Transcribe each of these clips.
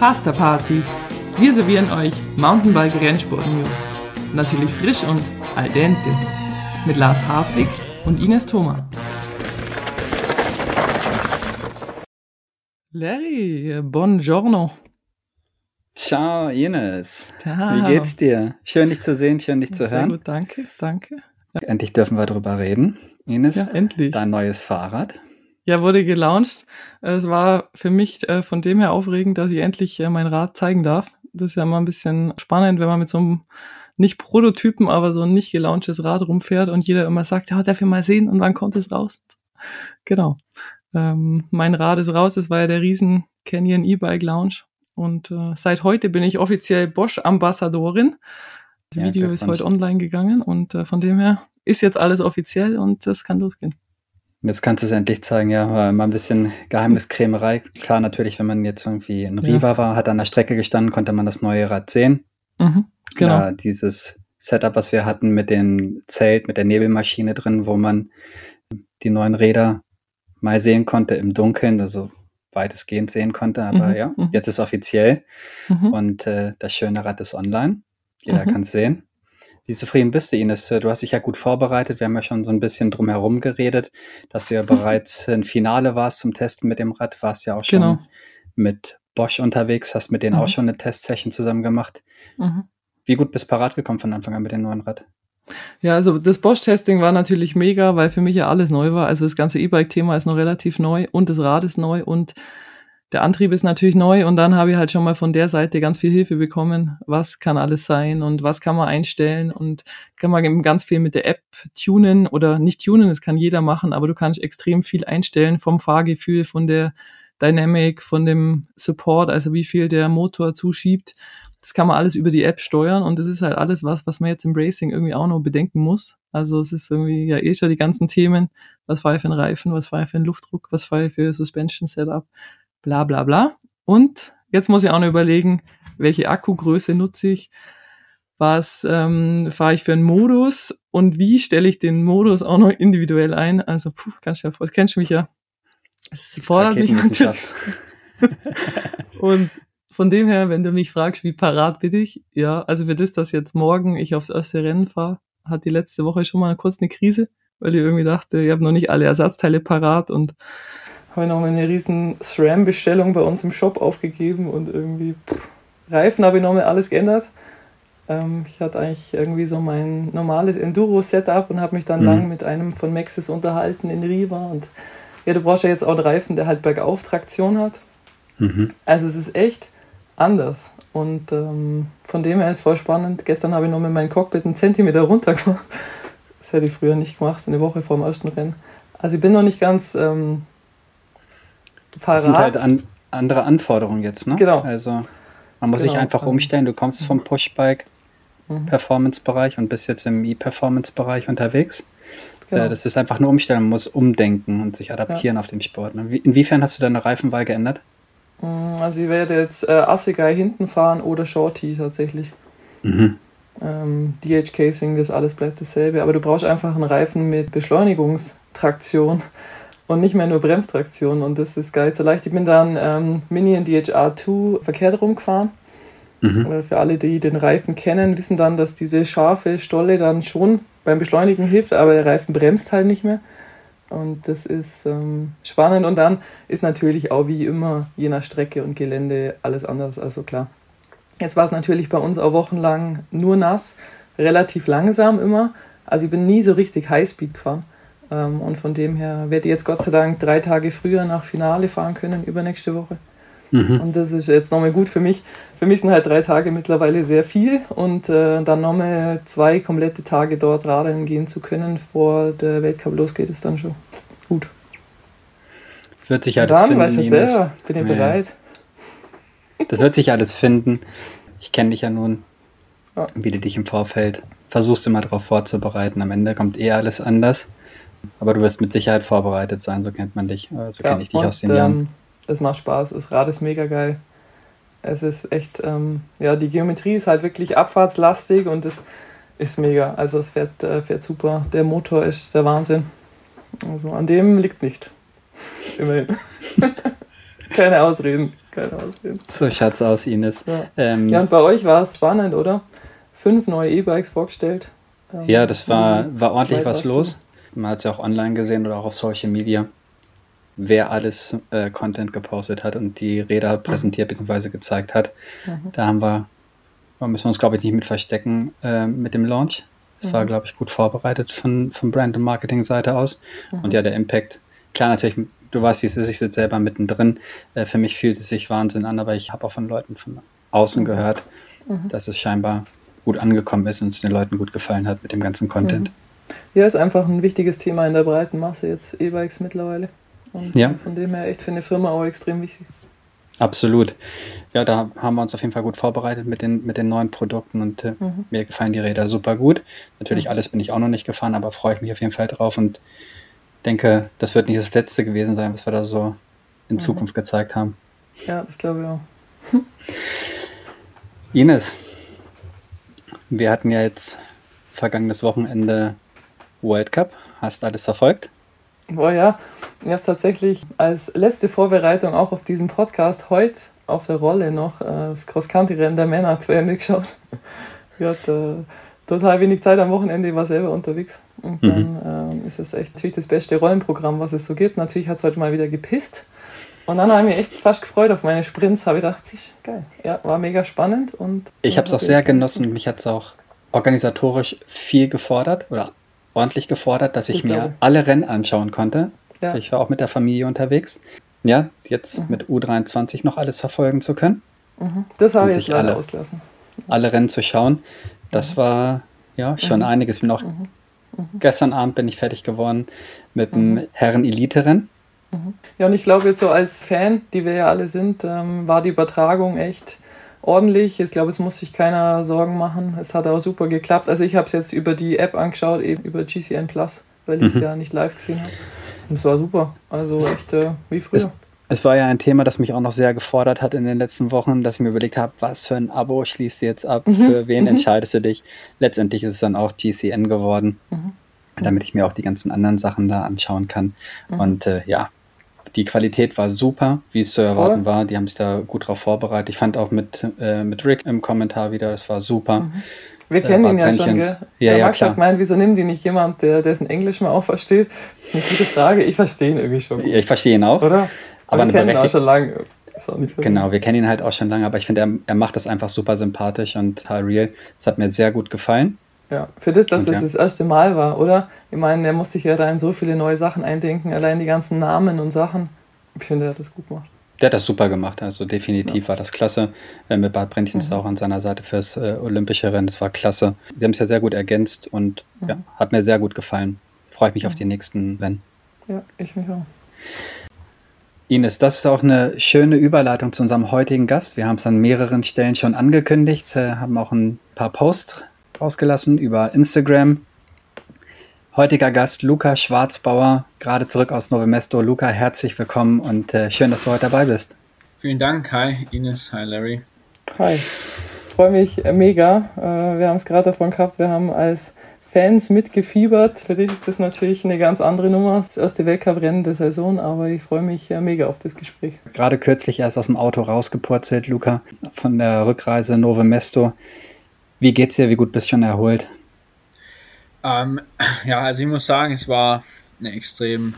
Pasta Party. Wir servieren euch Mountainbike Rennsport News. Natürlich frisch und al dente. Mit Lars Hartwig und Ines Thoma. Larry, buongiorno. Ciao, Ines. Ciao. Wie geht's dir? Schön, dich zu sehen, schön, dich zu Sehr hören. gut, danke, danke. Endlich dürfen wir darüber reden. Ines, Ja, endlich. dein neues Fahrrad. Ja, wurde gelauncht. Es war für mich äh, von dem her aufregend, dass ich endlich äh, mein Rad zeigen darf. Das ist ja immer ein bisschen spannend, wenn man mit so einem nicht Prototypen, aber so ein nicht gelaunchtes Rad rumfährt und jeder immer sagt, ja, darf ich mal sehen und wann kommt es raus? Genau. Ähm, mein Rad ist raus. Das war ja der riesen Canyon E-Bike Lounge. Und äh, seit heute bin ich offiziell Bosch-Ambassadorin. Das Ja, Video ist heute online gegangen und äh, von dem her ist jetzt alles offiziell und das kann losgehen. Jetzt kannst du es endlich zeigen, ja. War immer ein bisschen Geheimniskrämerei. Klar, natürlich, wenn man jetzt irgendwie in Ja. Riva war, hat an der Strecke gestanden, konnte man das neue Rad sehen. Mhm, genau. Ja, dieses Setup, was wir hatten mit dem Zelt, mit der Nebelmaschine drin, wo man die neuen Räder mal sehen konnte im Dunkeln, also weitestgehend sehen konnte. Aber Mhm, ja, mhm. jetzt ist offiziell Mhm. und äh, das schöne Rad ist online. Jeder Mhm. kann es sehen. Wie zufrieden bist du, Ines? Du hast dich ja gut vorbereitet. Wir haben ja schon so ein bisschen drumherum geredet, dass du ja bereits im Finale warst zum Testen mit dem Rad. Warst ja auch schon Genau. mit Bosch unterwegs, hast mit denen Mhm. auch schon eine Testsession zusammen gemacht. Mhm. Wie gut bist du parat gekommen von Anfang an mit dem neuen Rad? Ja, also das Bosch-Testing war natürlich mega, weil für mich ja alles neu war. Also das ganze E-Bike-Thema ist noch relativ neu und das Rad ist neu und der Antrieb ist natürlich neu und dann habe ich halt schon mal von der Seite ganz viel Hilfe bekommen. Was kann alles sein und was kann man einstellen und kann man eben ganz viel mit der App tunen oder nicht tunen, das kann jeder machen, aber du kannst extrem viel einstellen vom Fahrgefühl, von der Dynamic, von dem Support, also wie viel der Motor zuschiebt. Das kann man alles über die App steuern und das ist halt alles was, was man jetzt im Racing irgendwie auch noch bedenken muss. Also es ist irgendwie ja eh schon die ganzen Themen. Was war für ein Reifen, was war für ein Luftdruck, was war für Suspension Setup, bla bla bla. Und jetzt muss ich auch noch überlegen, welche Akkugröße nutze ich, was ähm, fahre ich für einen Modus und wie stelle ich den Modus auch noch individuell ein. Also puh, du ja, vor- kennst du mich ja. Es fordert mich natürlich. Und von dem her, wenn du mich fragst, wie parat bin ich, ja, also für das, dass jetzt morgen ich aufs erste Rennen fahre, hat die letzte Woche schon mal kurz eine Krise, weil ich irgendwie dachte, ich habe noch nicht alle Ersatzteile parat und habe noch mal eine riesen SRAM-Bestellung bei uns im Shop aufgegeben und irgendwie pff, Reifen habe ich noch mal alles geändert. Ähm, ich hatte eigentlich irgendwie so mein normales Enduro-Setup und habe mich dann Mhm. lang mit einem von Maxis unterhalten in Riva und ja, du brauchst ja jetzt auch einen Reifen, der halt bergauf Traktion hat. Mhm. Also es ist echt anders. Und ähm, von dem her ist voll spannend. Gestern habe ich noch mit meinem Cockpit einen Zentimeter runter gemacht. Das hätte ich früher nicht gemacht, eine Woche vor dem ersten Rennen. Also ich bin noch nicht ganz ähm, Das sind halt an, andere Anforderungen jetzt, ne? Genau. Also man muss sich Genau. einfach Ähm, umstellen. Du kommst vom Pushbike Mhm, Performance-Bereich und bist jetzt im E-Performance-Bereich unterwegs. genau. Äh, Das ist einfach eine Umstellung. Man muss umdenken und sich adaptieren auf den Sport. ne? Wie- Inwiefern hast du deine Reifenwahl geändert? Mm, Also ich werde jetzt äh, Assegai hinten fahren oder Shorty tatsächlich. Mhm. Ähm, DH Casing, das alles bleibt dasselbe. Aber du brauchst einfach einen Reifen mit Beschleunigungstraktion und nicht mehr nur Bremstraktion. Und das ist geil so leicht. Ich bin dann ähm, Mini in DHR2 verkehrt rumgefahren. Mhm. Oder für alle, die den Reifen kennen, wissen dann, dass diese scharfe Stolle dann schon beim Beschleunigen hilft, aber der Reifen bremst halt nicht mehr. Und das ist ähm, spannend. Und dann ist natürlich auch wie immer, je nach Strecke und Gelände, alles anders. Also klar. Jetzt war es natürlich bei uns auch wochenlang nur nass, relativ langsam immer. Also ich bin nie so richtig Highspeed gefahren. Ähm, und von dem her werde ich jetzt Gott sei Dank drei Tage früher nach Finale fahren können, übernächste Woche. Mhm. Und das ist jetzt nochmal gut für mich. Für mich sind halt drei Tage mittlerweile sehr viel und äh, dann nochmal zwei komplette Tage dort radeln gehen zu können, vor der Weltcup losgeht, ist dann schon gut. Wird sich alles dann, finden. weißt du selber, bin ich Ja. bereit. Das wird sich alles finden. Ich kenne dich ja nun, Ja. wie du dich im Vorfeld versuchst immer darauf vorzubereiten. Am Ende kommt eher alles anders. Aber du wirst mit Sicherheit vorbereitet sein, so kennt man dich. äh, So kenne ich dich und, aus den Jahren. Ähm, es macht Spaß, das Rad ist mega geil. Es ist echt, ähm, ja, die Geometrie ist halt wirklich abfahrtslastig und es ist mega. Also es fährt, äh, fährt super. Der Motor ist der Wahnsinn. Also an dem liegt nicht. Immerhin. Keine Ausreden. Keine Ausreden. So schaut's aus, Ines. Ja, ähm, ja und bei euch war es spannend, oder? Fünf neue E-Bikes vorgestellt. Ähm, ja, das war, war ordentlich was los. Man hat es ja auch online gesehen oder auch auf Social Media, wer alles äh, Content gepostet hat und die Räder mhm. präsentiert bzw. gezeigt hat. Mhm. Da haben wir, da müssen wir uns, glaube ich, nicht mit verstecken äh, mit dem Launch. Es mhm. war, glaube ich, gut vorbereitet von, von Brand- und Marketing-Seite aus. Mhm. Und ja, der Impact, klar, natürlich, du weißt, wie es ist, ich sitze selber mittendrin. Äh, für mich fühlt es sich Wahnsinn an, aber ich habe auch von Leuten von außen mhm. gehört, mhm. dass es scheinbar gut angekommen ist und es den Leuten gut gefallen hat mit dem ganzen Content. Ja, ist einfach ein wichtiges Thema in der breiten Masse jetzt E-Bikes mittlerweile. Und ja. von dem her echt für eine Firma auch extrem wichtig. Absolut. Ja, da haben wir uns auf jeden Fall gut vorbereitet mit den, mit den neuen Produkten und äh, mhm. mir gefallen die Räder super gut. Natürlich mhm. alles bin ich auch noch nicht gefahren, aber freue ich mich auf jeden Fall drauf und denke, das wird nicht das letzte gewesen sein, was wir da so in mhm. Zukunft gezeigt haben. Ja, das glaube ich auch. Ines, wir hatten ja jetzt vergangenes Wochenende World Cup. Hast du alles verfolgt? Boah, ja. Ich habe tatsächlich als letzte Vorbereitung auch auf diesen Podcast heute auf der Rolle noch äh, das Cross-Country-Rennen der Männer zu Ende geschaut. Ich hatte äh, total wenig Zeit am Wochenende, ich war selber unterwegs. Und dann mhm. äh, ist es echt natürlich das beste Rollenprogramm, was es so gibt. Natürlich hat es heute mal wieder gepisst. Und dann habe ich mich echt fast gefreut auf meine Sprints. Habe ich gedacht, geil. Ja, war mega spannend. Und ich habe es auch sehr genossen. Mich hat es auch organisatorisch viel gefordert oder ordentlich gefordert, dass ich, ich mir glaube. alle Rennen anschauen konnte. Ja. Ich war auch mit der Familie unterwegs. Ja, jetzt mhm. mit U23 noch alles verfolgen zu können. Mhm. Das habe ich jetzt alle ausgelassen. Alle Rennen zu schauen. Das mhm. war ja schon mhm. einiges. Bin auch mhm. Mhm. gestern Abend bin ich fertig geworden mit dem Herren-Elite-Rennen. Ja, und ich glaube jetzt so als Fan, die wir ja alle sind, ähm, war die Übertragung echt ordentlich. Ich glaube, es muss sich keiner Sorgen machen. Es hat auch super geklappt. Also ich habe es jetzt über die App angeschaut, eben über GCN Plus, weil ich es mhm. ja nicht live gesehen habe. Und es war super. Also echt äh, wie früher. Es, es, war ja ein Thema, das mich auch noch sehr gefordert hat in den letzten Wochen, dass ich mir überlegt habe, was für ein Abo schließt du jetzt ab, mhm. für wen mhm. entscheidest du dich. Letztendlich ist es dann auch GCN geworden, mhm. damit ich mir auch die ganzen anderen Sachen da anschauen kann. Mhm. Und äh, ja, die Qualität war super, wie es zu erwarten Voll. war. Die haben sich da gut drauf vorbereitet. Ich fand auch mit, äh, mit Rick im Kommentar wieder, das war super. Mhm. Wir kennen ihn ja schon, gell? Ja, der ja, Max klar. hat gemeint, wieso nimmt die nicht jemand, der dessen Englisch mal auch versteht? Das ist eine gute Frage. Ich verstehe ihn irgendwie schon. Ja, ich verstehe ihn auch. Oder? Aber, aber wir kennen ihn auch schon lange. So genau, wir kennen ihn halt auch schon lange, aber ich finde, er, er macht das einfach super sympathisch und total real. Das hat mir sehr gut gefallen. Ja, für das, dass und, das das erste Mal war, oder? Ich meine, er muss sich ja da in so viele neue Sachen eindenken, allein die ganzen Namen und Sachen. Ich finde, er hat das gut gemacht. Der hat das super gemacht, also definitiv ja. war das klasse. Äh, mit Bart Brentchens mhm. auch an seiner Seite fürs äh, Olympische Rennen, das war klasse. Die haben es ja sehr gut ergänzt und mhm. ja, hat mir sehr gut gefallen. Freue ich mich mhm. auf die nächsten Rennen. Ja, ich mich auch. Ines, das ist auch eine schöne Überleitung zu unserem heutigen Gast. Wir haben es an mehreren Stellen schon angekündigt, äh, haben auch ein paar Posts rausgelassen über Instagram. Heutiger Gast Luca Schwarzbauer, gerade zurück aus Novemesto. Luca, herzlich willkommen und äh, schön, dass du heute dabei bist. Vielen Dank. Hi Ines, hi Larry. Hi. Freue mich äh, mega. Äh, wir haben es gerade davon gehabt, wir haben als Fans mitgefiebert. Für dich ist das natürlich eine ganz andere Nummer. Das erste Weltcup-Rennen der Saison, aber ich freue mich äh, mega auf das Gespräch. Gerade kürzlich erst aus dem Auto rausgepurzelt, Luca, von der Rückreise Nove Mesto. Wie geht's dir? Wie gut bist du schon erholt? Ähm, ja, also ich muss sagen, es war eine extrem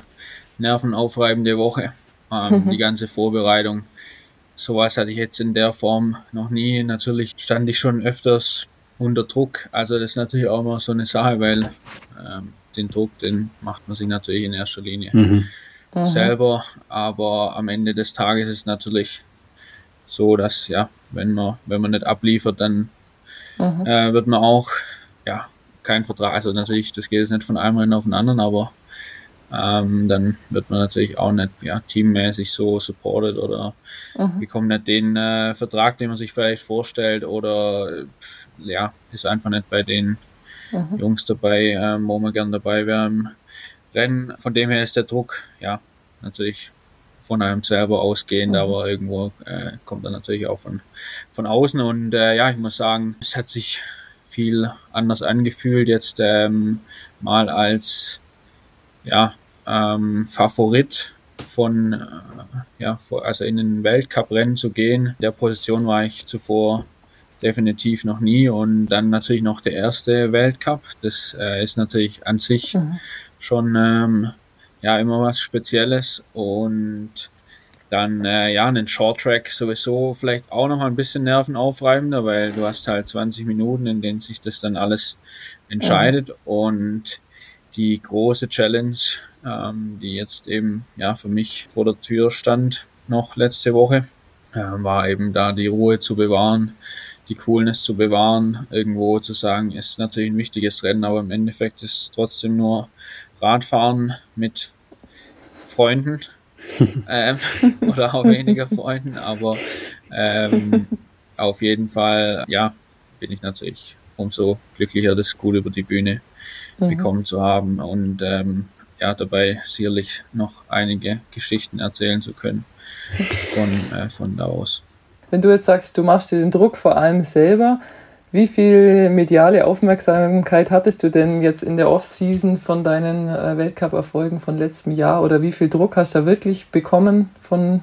nervenaufreibende Woche. Ähm, die ganze Vorbereitung. Sowas hatte ich jetzt in der Form noch nie. Natürlich stand ich schon öfters unter Druck. Also das ist natürlich auch immer so eine Sache, weil ähm, den Druck, den macht man sich natürlich in erster Linie mhm. selber. Aber am Ende des Tages ist es natürlich so, dass ja, wenn man, wenn man nicht abliefert, dann mhm. äh, wird man auch ja, kein Vertrag, also natürlich, das geht jetzt nicht von einem Rennen auf den anderen, aber ähm, dann wird man natürlich auch nicht ja, teammäßig so supported oder mhm. bekommt nicht den äh, Vertrag, den man sich vielleicht vorstellt oder ja, ist einfach nicht bei den mhm. Jungs dabei, ähm, wo man gern dabei wäre im Rennen. Von dem her ist der Druck ja natürlich von einem selber ausgehend, mhm. aber irgendwo äh, kommt er natürlich auch von, von außen und äh, ja, ich muss sagen, es hat sich viel anders angefühlt, jetzt ähm, mal als ja, ähm, Favorit von, äh, ja, also in den Weltcup-Rennen zu gehen. In der Position war ich zuvor definitiv noch nie und dann natürlich noch der erste Weltcup. Das äh, ist natürlich an sich mhm. schon ähm, ja immer was Spezielles und dann äh, ja einen Short Track sowieso vielleicht auch noch ein bisschen nervenaufreibender, weil du hast halt 20 Minuten, in denen sich das dann alles entscheidet mhm. und die große Challenge, ähm, die jetzt eben ja für mich vor der Tür stand noch letzte Woche, äh, war eben da die Ruhe zu bewahren, die Coolness zu bewahren, irgendwo zu sagen, ist natürlich ein wichtiges Rennen, aber im Endeffekt ist es trotzdem nur Radfahren mit Freunden ähm, oder auch weniger Freunden, aber ähm, auf jeden Fall, ja, bin ich natürlich umso glücklicher, das gut über die Bühne mhm. bekommen zu haben und ähm, ja, dabei sicherlich noch einige Geschichten erzählen zu können von, äh, von da aus. Wenn du jetzt sagst, du machst dir den Druck vor allem selber, wie viel mediale Aufmerksamkeit hattest du denn jetzt in der Off-Season von deinen äh, Weltcup-Erfolgen von letztem Jahr oder wie viel Druck hast du wirklich bekommen von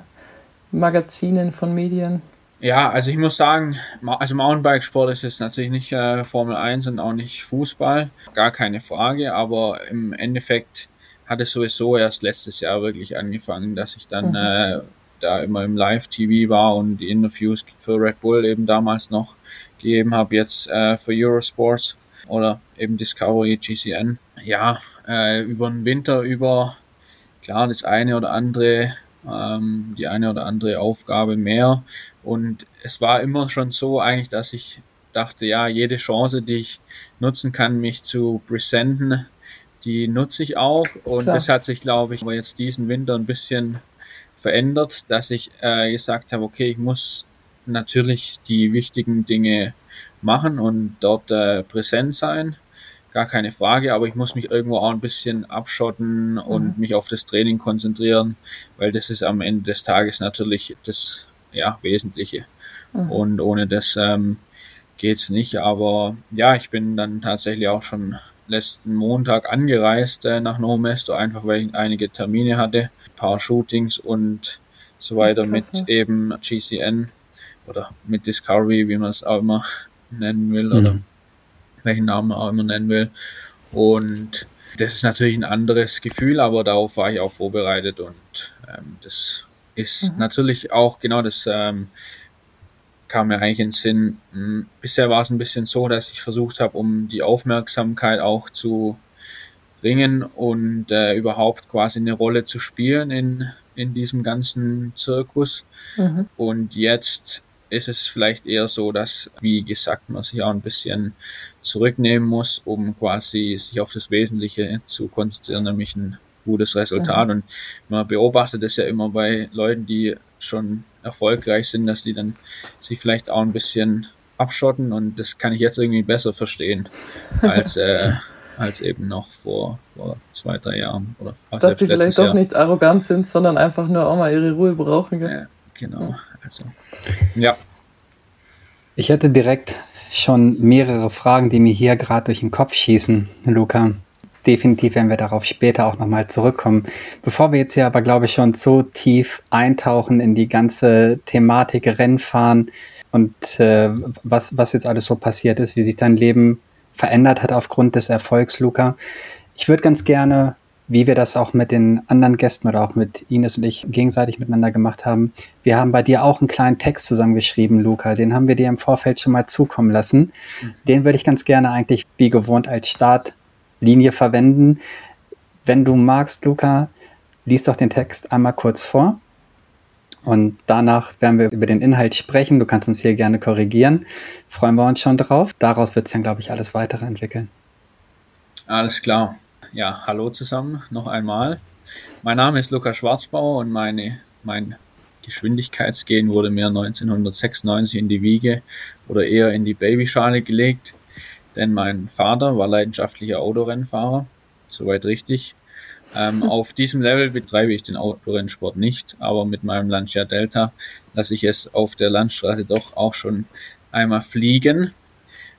Magazinen, von Medien? Ja, also ich muss sagen, also Mountainbikesport ist jetzt natürlich nicht äh, Formel 1 und auch nicht Fußball, gar keine Frage, aber im Endeffekt hat es sowieso erst letztes Jahr wirklich angefangen, dass ich dann mhm. äh, da immer im Live-TV war und die Interviews für Red Bull eben damals noch gegeben habe, jetzt äh, für Eurosports oder eben Discovery GCN. Ja, äh, über den Winter über, klar, das eine oder andere, ähm, die eine oder andere Aufgabe mehr. Und es war immer schon so eigentlich, dass ich dachte, ja, jede Chance, die ich nutzen kann, mich zu präsenten, die nutze ich auch. Und Klar. das hat sich, glaube ich, aber jetzt diesen Winter ein bisschen verändert, dass ich äh, gesagt habe, okay, ich muss natürlich die wichtigen Dinge machen und dort äh, präsent sein. Gar keine Frage, aber ich muss mich irgendwo auch ein bisschen abschotten und mhm. mich auf das Training konzentrieren, weil das ist am Ende des Tages natürlich das ja, Wesentliche. Mhm. Und ohne das ähm, geht's nicht. Aber ja, ich bin dann tatsächlich auch schon letzten Montag angereist äh, nach No Mesto, einfach weil ich einige Termine hatte, paar Shootings und so weiter mit eben GCN oder mit Discovery, wie man es auch immer nennen will, mhm. oder welchen Namen man auch immer nennen will. Und das ist natürlich ein anderes Gefühl, aber darauf war ich auch vorbereitet und ähm, das ist mhm. natürlich auch genau das ähm, kam mir eigentlich in den Sinn. Hm, bisher war es ein bisschen so, dass ich versucht habe, um die Aufmerksamkeit auch zu ringen und äh, überhaupt quasi eine Rolle zu spielen in, in diesem ganzen Zirkus. Mhm. Und jetzt ist es vielleicht eher so, dass, wie gesagt, man sich auch ein bisschen zurücknehmen muss, um quasi sich auf das Wesentliche zu konzentrieren, nämlich ein gutes Resultat. Mhm. Und man beobachtet es ja immer bei Leuten, die schon erfolgreich sind, dass die dann sich vielleicht auch ein bisschen abschotten und das kann ich jetzt irgendwie besser verstehen als, äh, als eben noch vor, vor zwei, drei Jahren. Oder Dass die vielleicht doch nicht arrogant sind, sondern einfach nur auch mal ihre Ruhe brauchen. Gell? Ja, genau. Also, ja. Ich hätte direkt schon mehrere Fragen, die mir hier gerade durch den Kopf schießen, Luca definitiv werden wir darauf später auch nochmal zurückkommen. Bevor wir jetzt hier aber, glaube ich, schon so tief eintauchen in die ganze Thematik Rennfahren und äh, was, was jetzt alles so passiert ist, wie sich dein Leben verändert hat aufgrund des Erfolgs, Luca. Ich würde ganz gerne, wie wir das auch mit den anderen Gästen oder auch mit Ines und ich gegenseitig miteinander gemacht haben, wir haben bei dir auch einen kleinen Text zusammengeschrieben, Luca. Den haben wir dir im Vorfeld schon mal zukommen lassen. Mhm. Den würde ich ganz gerne eigentlich wie gewohnt als Start Linie verwenden. Wenn du magst, Luca, lies doch den Text einmal kurz vor. Und danach werden wir über den Inhalt sprechen. Du kannst uns hier gerne korrigieren. Freuen wir uns schon drauf. Daraus wird sich dann, glaube ich, alles weitere entwickeln. Alles klar. Ja, hallo zusammen noch einmal. Mein Name ist Luca Schwarzbauer und meine, mein Geschwindigkeitsgehen wurde mir 1996 in die Wiege oder eher in die Babyschale gelegt denn mein Vater war leidenschaftlicher Autorennfahrer, soweit richtig. Ähm, auf diesem Level betreibe ich den Autorennsport nicht, aber mit meinem Lancia Delta lasse ich es auf der Landstraße doch auch schon einmal fliegen.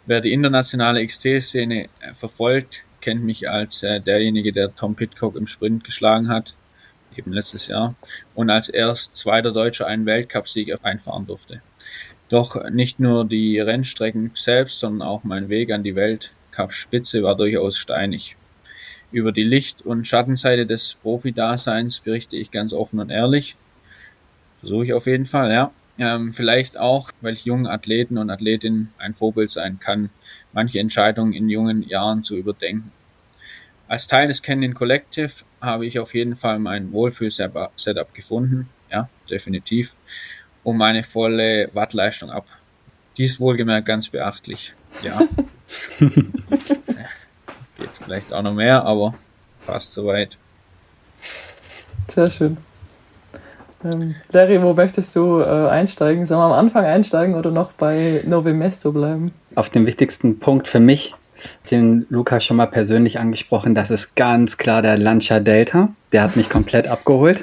Wer die internationale XT-Szene äh, verfolgt, kennt mich als äh, derjenige, der Tom Pitcock im Sprint geschlagen hat. eben letztes Jahr, und als erst zweiter Deutscher einen Weltcupsieg einfahren durfte. Doch nicht nur die Rennstrecken selbst, sondern auch mein Weg an die Weltcup-Spitze war durchaus steinig. Über die Licht- und Schattenseite des Profi-Daseins berichte ich ganz offen und ehrlich. Versuche ich auf jeden Fall, ja. Ähm, vielleicht auch, weil ich jungen Athleten und Athletinnen ein Vorbild sein kann, manche Entscheidungen in jungen Jahren zu überdenken. Als Teil des Canyon Collective habe ich auf jeden Fall mein Wohlfühl-Setup gefunden, ja, definitiv, um meine volle Wattleistung ab. Dies wohlgemerkt ganz beachtlich, ja. Geht vielleicht auch noch mehr, aber fast soweit. Sehr schön. Ähm, Larry, wo möchtest du äh, einsteigen? Sollen wir am Anfang einsteigen oder noch bei Novemesto bleiben? Auf den wichtigsten Punkt für mich, den Luca schon mal persönlich angesprochen, das ist ganz klar der Lancia Delta. Der hat mich komplett abgeholt.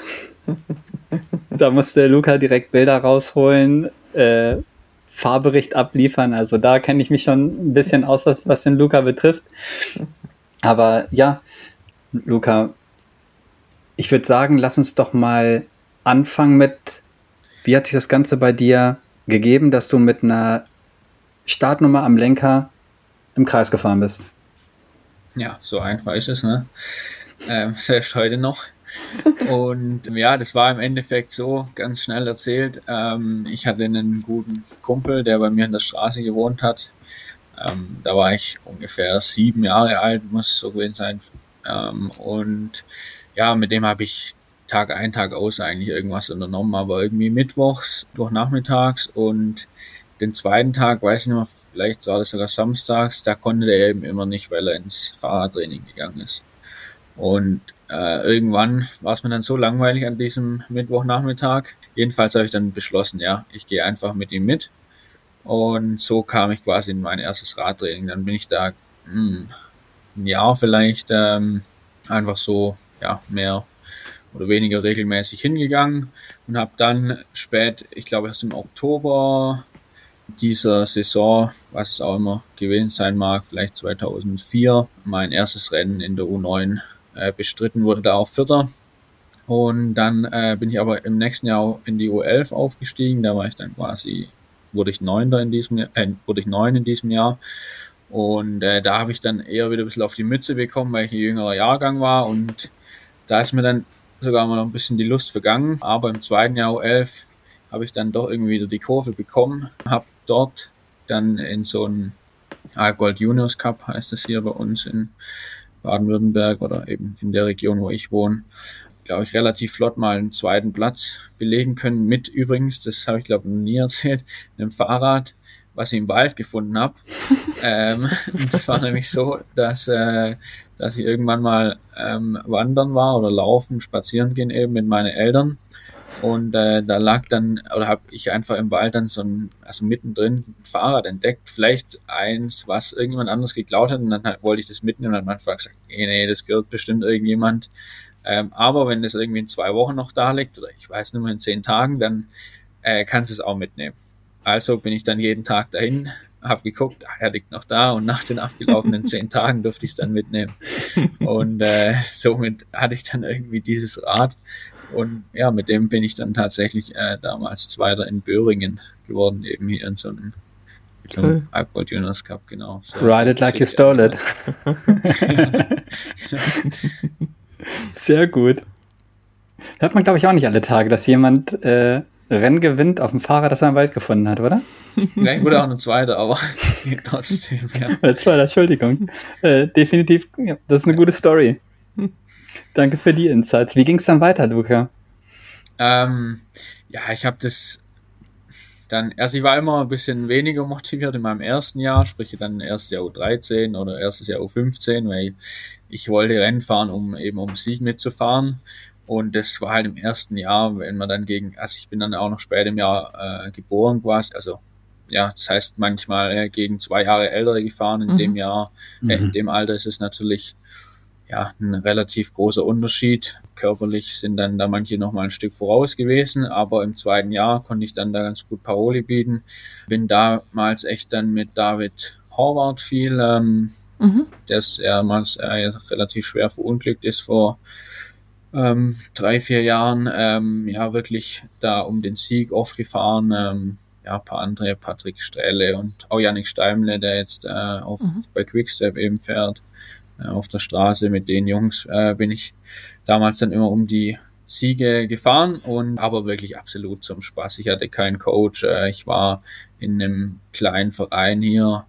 da musste Luca direkt Bilder rausholen, äh, Fahrbericht abliefern. Also da kenne ich mich schon ein bisschen aus, was, was den Luca betrifft. Aber ja, Luca, ich würde sagen, lass uns doch mal anfangen mit, wie hat sich das Ganze bei dir gegeben, dass du mit einer Startnummer am Lenker im Kreis gefahren bist? Ja, so einfach ist es, ne? Ähm, selbst heute noch. Und ja, das war im Endeffekt so, ganz schnell erzählt. Ähm, ich hatte einen guten Kumpel, der bei mir in der Straße gewohnt hat. Ähm, da war ich ungefähr sieben Jahre alt, muss so gewesen sein. Ähm, und ja, mit dem habe ich Tag ein, Tag aus eigentlich irgendwas unternommen, aber irgendwie mittwochs durch nachmittags und den zweiten Tag, weiß ich nicht mehr, vielleicht war das sogar samstags, da konnte der eben immer nicht, weil er ins Fahrradtraining gegangen ist. Und äh, irgendwann war es mir dann so langweilig an diesem Mittwochnachmittag. Jedenfalls habe ich dann beschlossen, ja, ich gehe einfach mit ihm mit. Und so kam ich quasi in mein erstes Radtraining. Dann bin ich da mh, hm, ein Jahr vielleicht ähm, einfach so ja mehr oder weniger regelmäßig hingegangen und habe dann spät, ich glaube erst im Oktober dieser Saison, was es auch immer gewesen sein mag, vielleicht 2004, mein erstes Rennen in der U9 äh, bestritten, wurde da auch Vierter. Und dann äh, bin ich aber im nächsten Jahr in die U11 aufgestiegen, da war ich dann quasi, wurde ich Neunter in diesem Jahr, äh, wurde ich Neun in diesem Jahr. Und äh, da habe ich dann eher wieder ein bisschen auf die Mütze bekommen, weil ich ein jüngerer Jahrgang war. Und da ist mir dann sogar mal noch ein bisschen die Lust vergangen. Aber im zweiten Jahr U11 habe ich dann doch irgendwie wieder die Kurve bekommen, habe dort dann in so einem Algold Juniors Cup, heißt es hier bei uns in Baden-Württemberg oder eben in der Region, wo ich wohne, glaube ich, relativ flott mal einen zweiten Platz belegen können. Mit übrigens, das habe ich glaube noch nie erzählt, einem Fahrrad, was ich im Wald gefunden habe. ähm, das war nämlich so, dass, äh, dass ich irgendwann mal ähm, wandern war oder laufen, spazieren gehen eben mit meinen Eltern. Und äh, da lag dann, oder habe ich einfach im Wald dann so ein, also mittendrin ein Fahrrad entdeckt, vielleicht eins, was irgendjemand anderes geklaut hat. Und dann halt, wollte ich das mitnehmen und dann hat man gesagt, nee, nee, das gehört bestimmt irgendjemand. Ähm, aber wenn das irgendwie in zwei Wochen noch da liegt, oder ich weiß nicht mehr, in zehn Tagen, dann äh, kannst du es auch mitnehmen. Also bin ich dann jeden Tag dahin, habe geguckt, ach, er liegt noch da und nach den abgelaufenen zehn Tagen durfte ich es dann mitnehmen. Und äh, somit hatte ich dann irgendwie dieses Rad. Und ja, mit dem bin ich dann tatsächlich äh, damals Zweiter in Böhringen geworden, eben hier in so einem cool. Alcohol Juniors Cup, genau. So Ride it like you stole it. Sehr gut. Hört man, glaube ich, auch nicht alle Tage, dass jemand äh, Rennen gewinnt auf dem Fahrrad, das er im Wald gefunden hat, oder? Ja, ich wurde auch eine zweite, aber trotzdem, ja. Oder zweiter, Entschuldigung. Äh, definitiv, ja, das ist eine gute Story. Danke für die Insights. Wie ging es dann weiter, Luca? Ähm, ja, ich habe das dann, also ich war immer ein bisschen weniger motiviert in meinem ersten Jahr, sprich dann erstes Jahr U13 oder erstes Jahr U15, weil ich wollte Rennen fahren, um eben um Sieg mitzufahren. Und das war halt im ersten Jahr, wenn man dann gegen, also ich bin dann auch noch spät im Jahr äh, geboren quasi, also ja, das heißt manchmal äh, gegen zwei Jahre ältere gefahren. In mhm. dem Jahr, äh, in mhm. dem Alter ist es natürlich ja ein relativ großer Unterschied. Körperlich sind dann da manche noch mal ein Stück voraus gewesen, aber im zweiten Jahr konnte ich dann da ganz gut Paroli bieten. Bin damals echt dann mit David Horvath viel, ähm, mhm. der ist damals äh, relativ schwer verunglückt ist vor ähm, drei, vier Jahren ähm, ja wirklich da um den Sieg oft gefahren. Ähm, ja, ein paar andere, Patrick Strähle und auch Janik Steimle, der jetzt äh, auf, mhm. bei Quickstep eben fährt. Äh, auf der Straße mit den Jungs äh, bin ich damals dann immer um die Siege gefahren und aber wirklich absolut zum Spaß. Ich hatte keinen Coach. Äh, ich war in einem kleinen Verein hier,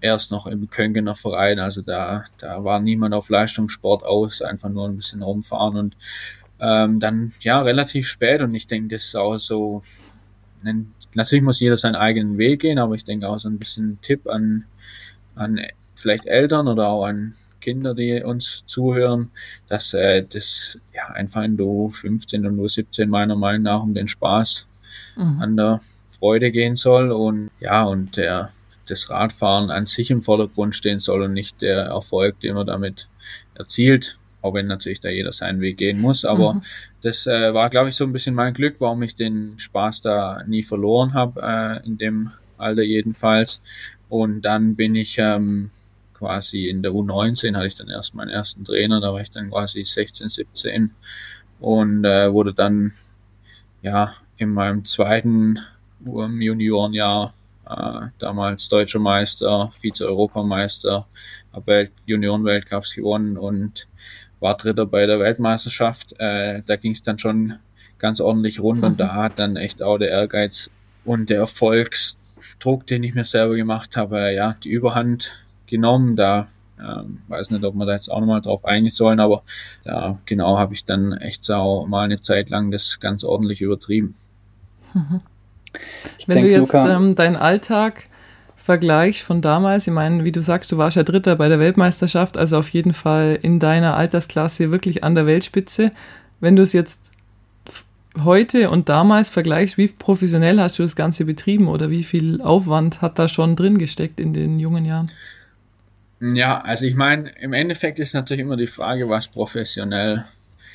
erst noch im Köngener Verein. Also da, da war niemand auf Leistungssport aus, einfach nur ein bisschen rumfahren und ähm, dann ja relativ spät. Und ich denke, das ist auch so. Natürlich muss jeder seinen eigenen Weg gehen, aber ich denke auch so ein bisschen Tipp an, an vielleicht Eltern oder auch an Kinder, die uns zuhören, dass äh, das ja einfach in der 15 und nur 17 meiner Meinung nach um den Spaß mhm. an der Freude gehen soll und ja, und der, das Radfahren an sich im Vordergrund stehen soll und nicht der Erfolg, den man damit erzielt. Auch wenn natürlich da jeder seinen Weg gehen muss. Aber mhm. das äh, war, glaube ich, so ein bisschen mein Glück, warum ich den Spaß da nie verloren habe, äh, in dem Alter jedenfalls. Und dann bin ich ähm, quasi in der U19 hatte ich dann erst meinen ersten Trainer, da war ich dann quasi 16, 17 und äh, wurde dann ja in meinem zweiten Juniorenjahr damals deutscher Meister, Vize-Europameister, habe Welt Junioren-Weltcups gewonnen und war Dritter bei der Weltmeisterschaft. Äh, da ging es dann schon ganz ordentlich rund und da hat dann echt auch der Ehrgeiz und der Erfolgsdruck, den ich mir selber gemacht habe, ja, die Überhand genommen. Da ähm, weiß nicht, ob wir da jetzt auch nochmal drauf eingehen sollen, aber da genau habe ich dann echt so mal eine Zeit lang das ganz ordentlich übertrieben. Mhm. Wenn denk, du jetzt ähm, deinen Alltag vergleichst von damals, ich meine, wie du sagst, du warst ja Dritter bei der Weltmeisterschaft, also auf jeden Fall in deiner Altersklasse wirklich an der Weltspitze. Wenn du es jetzt heute und damals vergleichst, wie professionell hast du das Ganze betrieben oder wie viel Aufwand hat da schon drin gesteckt in den jungen Jahren? Ja, also ich meine, im Endeffekt ist natürlich immer die Frage, was professionell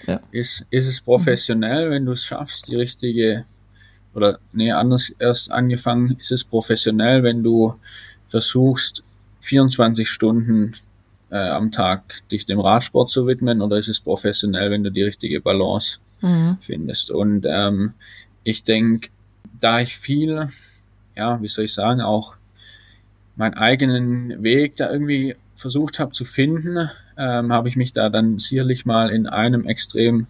ja. ist. Ist es professionell, wenn du es schaffst, die richtige, oder nee, anders erst angefangen, ist es professionell, wenn du versuchst, 24 Stunden äh, am Tag dich dem Radsport zu widmen, oder ist es professionell, wenn du die richtige Balance mhm. findest? Und ähm, ich denke, da ich viel, ja, wie soll ich sagen, auch meinen eigenen Weg da irgendwie versucht habe zu finden, ähm, habe ich mich da dann sicherlich mal in einem Extrem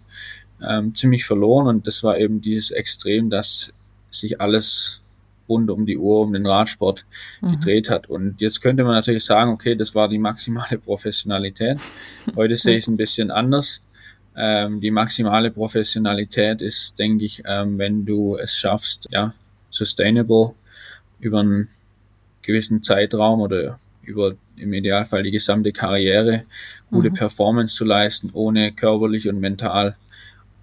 ähm, ziemlich verloren und das war eben dieses Extrem, dass sich alles rund um die Uhr um den Radsport mhm. gedreht hat. Und jetzt könnte man natürlich sagen, okay, das war die maximale Professionalität. Heute sehe ich es ein bisschen anders. Ähm, die maximale Professionalität ist, denke ich, ähm, wenn du es schaffst, ja, sustainable über einen gewissen Zeitraum oder über im Idealfall die gesamte Karriere gute mhm. Performance zu leisten, ohne körperlich und mental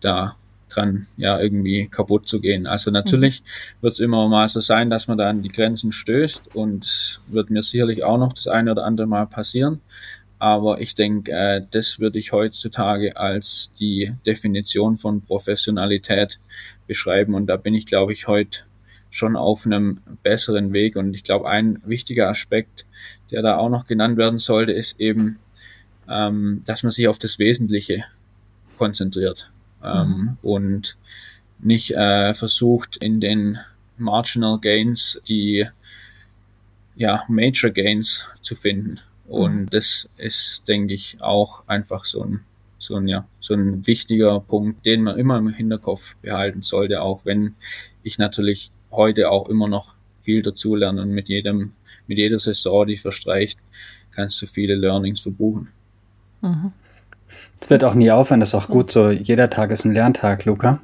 da dran ja irgendwie kaputt zu gehen. Also natürlich mhm. wird es immer mal so sein, dass man da an die Grenzen stößt und wird mir sicherlich auch noch das eine oder andere Mal passieren. Aber ich denke, äh, das würde ich heutzutage als die Definition von Professionalität beschreiben. Und da bin ich, glaube ich, heute schon auf einem besseren Weg. Und ich glaube, ein wichtiger Aspekt, der da auch noch genannt werden sollte, ist eben, ähm, dass man sich auf das Wesentliche konzentriert ähm, mhm. und nicht äh, versucht, in den Marginal Gains die ja, Major Gains zu finden. Und mhm. das ist, denke ich, auch einfach so ein, so ein, ja, so ein wichtiger Punkt, den man immer im Hinterkopf behalten sollte, auch wenn ich natürlich heute auch immer noch viel dazulernen und mit jedem, mit jeder Saison, die verstreicht, kannst du viele Learnings verbuchen. Mhm. Es wird auch nie aufhören, das ist auch gut so. Jeder Tag ist ein Lerntag, Luca.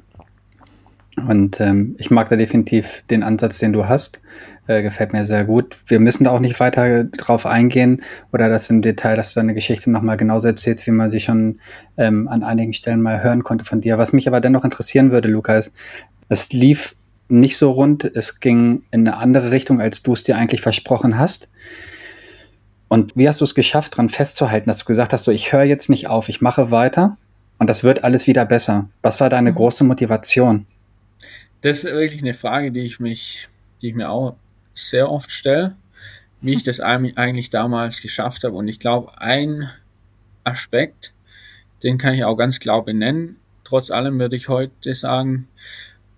Und ähm, ich mag da definitiv den Ansatz, den du hast. Äh, gefällt mir sehr gut. Wir müssen da auch nicht weiter drauf eingehen oder das im Detail, dass du deine Geschichte nochmal genauso erzählst, wie man sie schon ähm, an einigen Stellen mal hören konnte von dir. Was mich aber dennoch interessieren würde, Lukas, es lief nicht so rund. Es ging in eine andere Richtung, als du es dir eigentlich versprochen hast. Und wie hast du es geschafft, daran festzuhalten, dass du gesagt hast, so ich höre jetzt nicht auf, ich mache weiter und das wird alles wieder besser. Was war deine mhm. große Motivation? Das ist wirklich eine Frage, die ich mich, die ich mir auch sehr oft stelle, wie ich das eigentlich damals geschafft habe. Und ich glaube, ein Aspekt, den kann ich auch ganz klar benennen. Trotz allem würde ich heute sagen,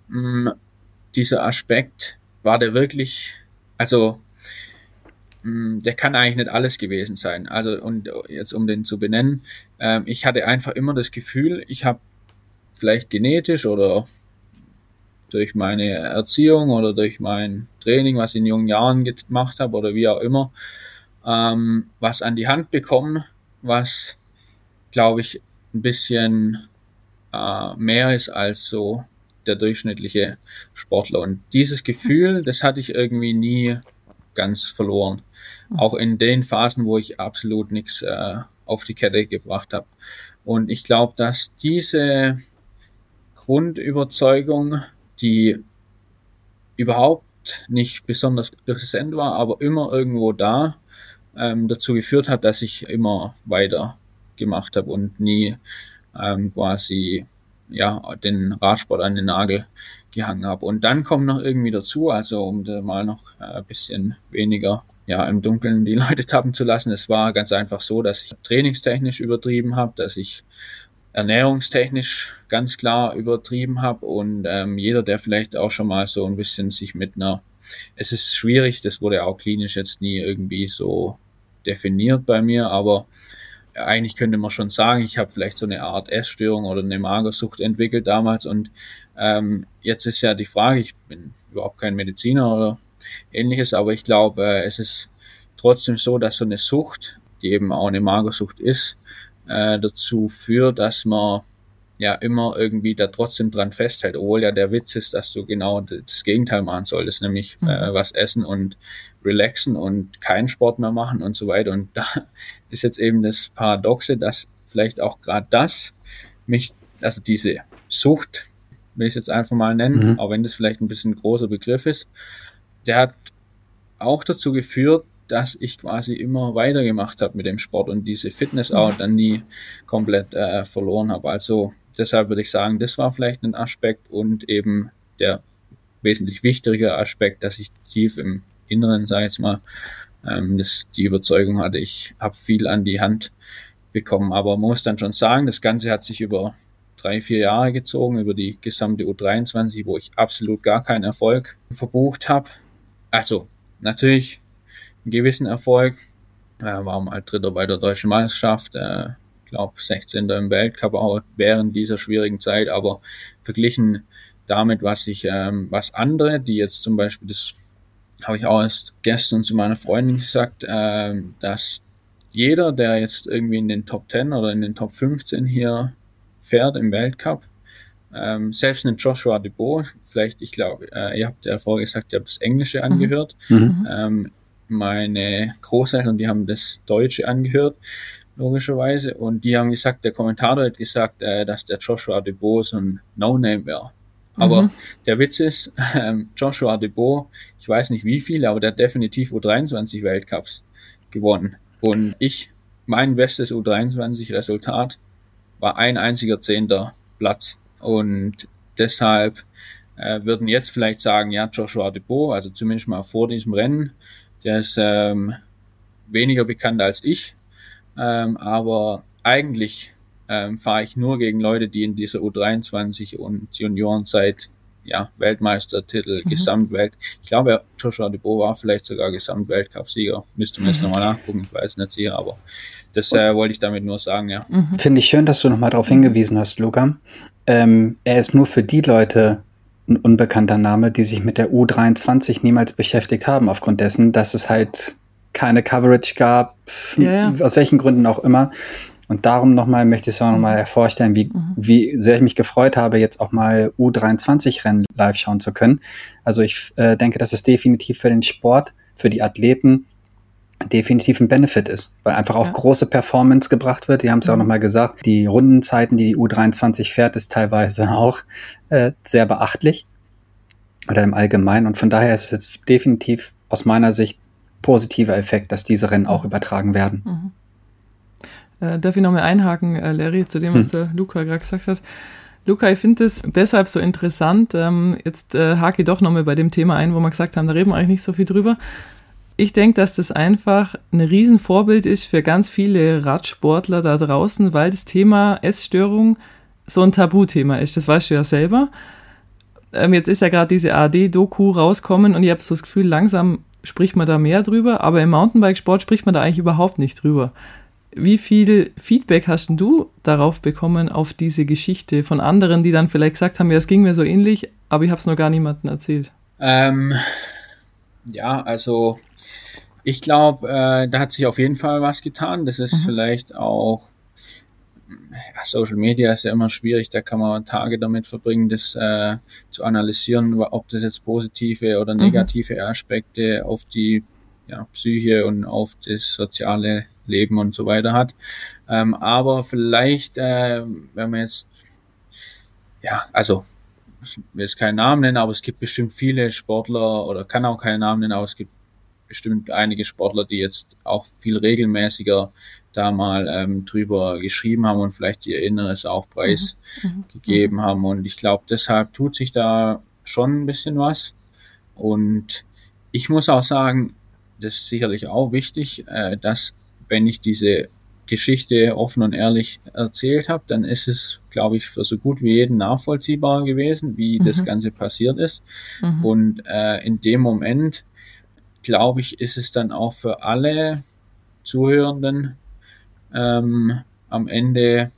mm, dieser Aspekt war der wirklich, also der kann eigentlich nicht alles gewesen sein. Also und jetzt um den zu benennen, äh, ich hatte einfach immer das Gefühl, ich habe vielleicht genetisch oder durch meine Erziehung oder durch mein Training, was ich in jungen Jahren gemacht habe oder wie auch immer, ähm, was an die Hand bekommen, was, glaube ich, ein bisschen äh, mehr ist als so der durchschnittliche Sportler. Und dieses Gefühl, das hatte ich irgendwie nie ganz verloren. Auch in den Phasen, wo ich absolut nichts äh, auf die Kette gebracht habe. Und ich glaube, dass diese Grundüberzeugung, die überhaupt nicht besonders präsent war, aber immer irgendwo da, ähm, dazu geführt hat, dass ich immer weiter gemacht habe und nie ähm, quasi ja den Radsport an den Nagel gehangen habe. Und dann kommt noch irgendwie dazu, also um da mal noch äh, ein bisschen weniger ja, im Dunkeln die Leute tappen zu lassen. Es war ganz einfach so, dass ich trainingstechnisch übertrieben habe, dass ich ernährungstechnisch ganz klar übertrieben habe und ähm, jeder, der vielleicht auch schon mal so ein bisschen sich mit einer, es ist schwierig, das wurde auch klinisch jetzt nie irgendwie so definiert bei mir, aber eigentlich könnte man schon sagen, ich habe vielleicht so eine Art Essstörung oder eine Magersucht entwickelt damals und ähm, jetzt ist ja die Frage, ich bin überhaupt kein Mediziner oder ähnliches, aber ich glaube, äh, es ist trotzdem so, dass so eine Sucht, die eben auch eine Magersucht ist, äh, dazu führt, dass man ja immer irgendwie da trotzdem dran festhält, obwohl ja der Witz ist, dass du genau das Gegenteil machen solltest, nämlich mhm. äh, was essen und relaxen und keinen Sport mehr machen und so weiter. Und da ist jetzt eben das Paradoxe, dass vielleicht auch gerade das mich, also diese Sucht, will ich es jetzt einfach mal nennen, mhm. auch wenn das vielleicht ein bisschen großer Begriff ist, der hat auch dazu geführt, dass ich quasi immer weitergemacht habe mit dem Sport und diese Fitness auch dann nie komplett äh, verloren habe. Also deshalb würde ich sagen, das war vielleicht ein Aspekt und eben der wesentlich wichtigere Aspekt, dass ich tief im Inneren, sage ich jetzt mal, ähm, das, die Überzeugung hatte, ich habe viel an die Hand bekommen. Aber man muss dann schon sagen, das Ganze hat sich über drei, vier Jahre gezogen, über die gesamte U23, wo ich absolut gar keinen Erfolg verbucht habe. Also natürlich einen gewissen Erfolg. Äh, war mal Dritter bei der deutschen Meisterschaft, äh, glaube 16. im Weltcup auch während dieser schwierigen Zeit, aber verglichen damit, was ich, ähm, was andere, die jetzt zum Beispiel, das habe ich auch erst gestern zu meiner Freundin gesagt, äh, dass jeder, der jetzt irgendwie in den Top 10 oder in den Top 15 hier fährt im Weltcup, ähm, selbst ein Joshua Debo, vielleicht, ich glaube, äh, ihr habt ja vorher gesagt, ihr habt das Englische mhm. angehört. Mhm. Ähm, meine Großeltern, die haben das Deutsche angehört, logischerweise. Und die haben gesagt, der Kommentator hat gesagt, äh, dass der Joshua Debo so ein No-Name wäre. Aber mhm. der Witz ist, ähm, Joshua Debo, ich weiß nicht wie viele, aber der hat definitiv U23 Weltcups gewonnen. Und ich, mein bestes U23-Resultat war ein einziger zehnter Platz. Und deshalb äh, würden jetzt vielleicht sagen, ja, Joshua Debo, also zumindest mal vor diesem Rennen, der ist ähm, weniger bekannt als ich. Ähm, aber eigentlich ähm, fahre ich nur gegen Leute, die in dieser U23 und Juniorenzeit ja, Weltmeistertitel, mhm. Gesamtwelt. Ich glaube, Joshua de Bo war vielleicht sogar Gesamtweltcup-Sieger. Müsste man jetzt nochmal nachgucken, ich weiß nicht sicher, aber das äh, wollte ich damit nur sagen, ja. Mhm. Finde ich schön, dass du nochmal darauf hingewiesen hast, Luca. Ähm, er ist nur für die Leute ein unbekannter Name, die sich mit der U23 niemals beschäftigt haben, aufgrund dessen, dass es halt keine Coverage gab, ja, ja. aus welchen Gründen auch immer. Und darum nochmal möchte ich es auch nochmal mhm. vorstellen, wie, mhm. wie sehr ich mich gefreut habe, jetzt auch mal U23-Rennen live schauen zu können. Also ich äh, denke, dass es definitiv für den Sport, für die Athleten definitiv ein Benefit ist, weil einfach auch ja. große Performance gebracht wird. Die haben es ja auch mhm. nochmal gesagt, die Rundenzeiten, die die U23 fährt, ist teilweise auch äh, sehr beachtlich oder im Allgemeinen. Und von daher ist es jetzt definitiv aus meiner Sicht positiver Effekt, dass diese Rennen auch übertragen werden. Mhm. Äh, darf ich nochmal einhaken, äh, Larry, zu dem, was hm. der Luca gerade gesagt hat? Luca, ich finde es deshalb so interessant. Ähm, jetzt äh, hake ich doch nochmal bei dem Thema ein, wo wir gesagt haben, da reden wir eigentlich nicht so viel drüber. Ich denke, dass das einfach ein Riesenvorbild ist für ganz viele Radsportler da draußen, weil das Thema Essstörung so ein Tabuthema ist. Das weißt du ja selber. Ähm, jetzt ist ja gerade diese AD-Doku rauskommen und ich habe so das Gefühl, langsam spricht man da mehr drüber, aber im Mountainbikesport spricht man da eigentlich überhaupt nicht drüber. Wie viel Feedback hast du darauf bekommen, auf diese Geschichte von anderen, die dann vielleicht gesagt haben, ja, es ging mir so ähnlich, aber ich habe es noch gar niemandem erzählt? Ähm, ja, also ich glaube, äh, da hat sich auf jeden Fall was getan. Das ist mhm. vielleicht auch, ja, Social Media ist ja immer schwierig, da kann man Tage damit verbringen, das äh, zu analysieren, ob das jetzt positive oder mhm. negative mhm. Aspekte auf die ja, Psyche und auf das soziale Leben und so weiter hat. Ähm, aber vielleicht, äh, wenn man jetzt, ja, also ich will jetzt keinen Namen nennen, aber es gibt bestimmt viele Sportler oder kann auch keinen Namen nennen, aber es gibt bestimmt einige Sportler, die jetzt auch viel regelmäßiger da mal ähm, drüber geschrieben haben und vielleicht ihr Inneres auch preisgegeben mhm. mhm. haben. Und ich glaube, deshalb tut sich da schon ein bisschen was. Und ich muss auch sagen, das ist sicherlich auch wichtig, äh, dass wenn ich diese Geschichte offen und ehrlich erzählt habe, dann ist es, glaube ich, für so gut wie jeden nachvollziehbar gewesen, wie mhm. das Ganze passiert ist. Mhm. Und äh, in dem Moment, glaube ich, ist es dann auch für alle Zuhörenden ähm, am Ende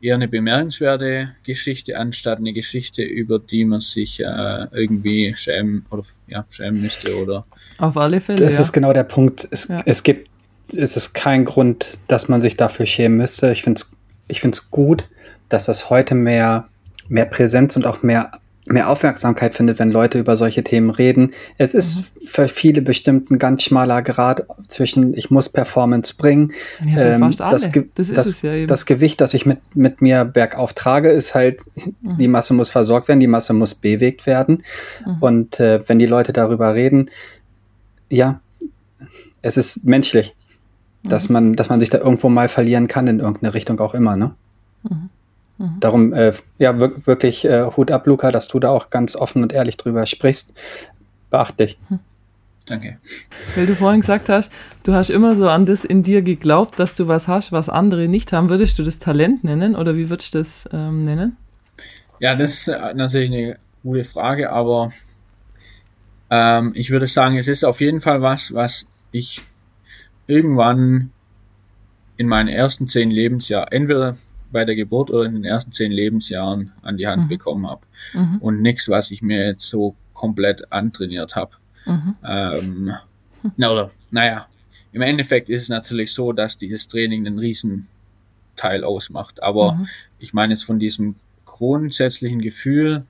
eher eine bemerkenswerte Geschichte, anstatt eine Geschichte, über die man sich äh, irgendwie schämen oder ja, schämen müsste oder. Auf alle Fälle. Das ja. ist genau der Punkt. Es, ja. es gibt ist es kein Grund, dass man sich dafür schämen müsste. Ich finde es ich find's gut, dass das heute mehr, mehr Präsenz und auch mehr, mehr Aufmerksamkeit findet, wenn Leute über solche Themen reden. Es ist mhm. für viele bestimmt ein ganz schmaler Grad zwischen, ich muss Performance bringen. Ja, ähm. Das, das, das, ja das, Gewicht, das ich mit, mit mir bergauf trage, ist halt, mhm. die Masse muss versorgt werden, die Masse muss bewegt werden. Mhm. Und äh, wenn die Leute darüber reden, ja, es ist menschlich dass mhm. man, dass man sich da irgendwo mal verlieren kann, in irgendeine Richtung auch immer, ne? Mhm. Mhm. Darum, äh, ja, wirklich äh, Hut ab, Luca, dass du da auch ganz offen und ehrlich drüber sprichst. Beachtlich. Mhm. Danke. Weil du vorhin gesagt hast, du hast immer so an das in dir geglaubt, dass du was hast, was andere nicht haben. Würdest du das Talent nennen oder wie würdest du das ähm, nennen? Ja, das ist äh, natürlich eine gute Frage, aber ähm, ich würde sagen, es ist auf jeden Fall was, was ich irgendwann in meinen ersten zehn Lebensjahren, entweder bei der Geburt oder in den ersten zehn Lebensjahren an die Hand mhm. bekommen habe. Mhm. Und nichts, was ich mir jetzt so komplett antrainiert habe. Mhm. Ähm, na, oder, naja, im Endeffekt ist es natürlich so, dass dieses Training einen riesen Teil ausmacht. Aber mhm. ich meine jetzt von diesem grundsätzlichen Gefühl,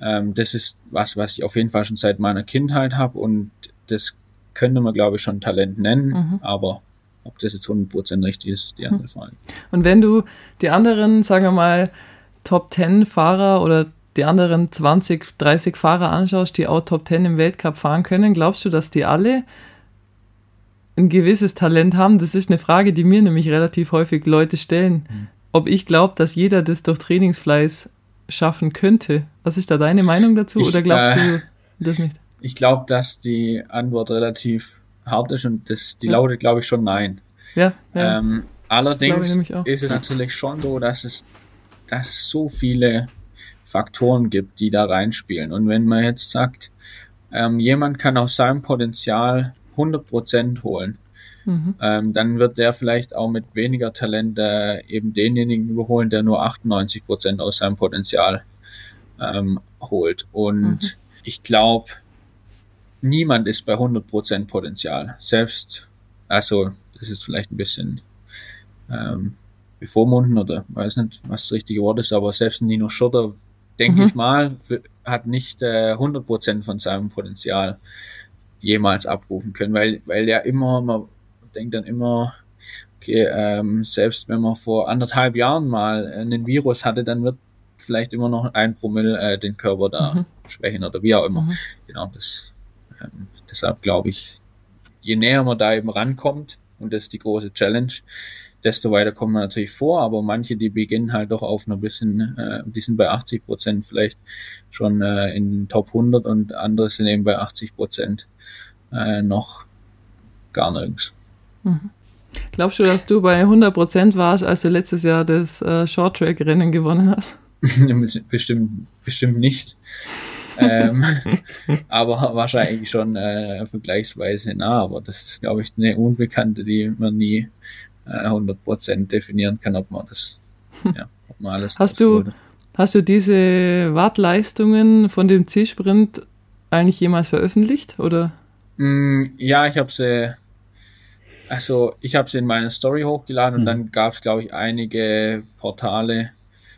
ähm, das ist was, was ich auf jeden Fall schon seit meiner Kindheit habe und das könnte man, glaube ich, schon Talent nennen, mhm. aber ob das jetzt 100% richtig ist, ist die andere mhm. Frage. Und wenn du die anderen, sagen wir mal, Top 10 Fahrer oder die anderen 20, 30 Fahrer anschaust, die auch Top 10 im Weltcup fahren können, glaubst du, dass die alle ein gewisses Talent haben? Das ist eine Frage, die mir nämlich relativ häufig Leute stellen. Mhm. Ob ich glaube, dass jeder das durch Trainingsfleiß schaffen könnte. Was ist da deine Meinung dazu ich, oder glaubst äh, du das nicht? Ich glaube, dass die Antwort relativ hart ist und das, die ja. lautet, glaube ich, schon nein. Ja. ja. Ähm, allerdings ist es natürlich schon so, dass es, dass es so viele Faktoren gibt, die da reinspielen. Und wenn man jetzt sagt, ähm, jemand kann aus seinem Potenzial 100% holen, mhm. ähm, dann wird der vielleicht auch mit weniger Talent äh, eben denjenigen überholen, der nur 98% aus seinem Potenzial ähm, holt. Und mhm. ich glaube, niemand ist bei 100% Potenzial. Selbst, also, das ist vielleicht ein bisschen ähm, bevormunden oder weiß nicht, was das richtige Wort ist, aber selbst Nino Schurter, denke mhm. ich mal, hat nicht äh, 100% von seinem Potenzial jemals abrufen können, weil, weil er immer, man denkt dann immer, okay, ähm, selbst wenn man vor anderthalb Jahren mal einen Virus hatte, dann wird vielleicht immer noch ein Promille äh, den Körper da mhm. schwächen oder wie auch immer. Mhm. Genau, das ähm, deshalb glaube ich, je näher man da eben rankommt, und das ist die große Challenge, desto weiter kommen wir natürlich vor, aber manche, die beginnen halt doch auf einer bisschen, äh, die sind bei 80 Prozent vielleicht schon äh, in den Top 100 und andere sind eben bei 80 Prozent äh, noch gar nirgends. Mhm. Glaubst du, dass du bei 100% warst, als du letztes Jahr das äh, Short-Track-Rennen gewonnen hast? bestimmt, bestimmt nicht. Ähm, aber wahrscheinlich schon äh, vergleichsweise nah. Aber das ist, glaube ich, eine Unbekannte, die man nie äh, 100% definieren kann, ob man das, ja, ob man alles Hast du, hast du diese Wartleistungen von dem Zielsprint eigentlich jemals veröffentlicht? Oder? Mm, ja, ich habe sie, also ich habe sie in meine Story hochgeladen und mhm. dann gab es, glaube ich, einige Portale.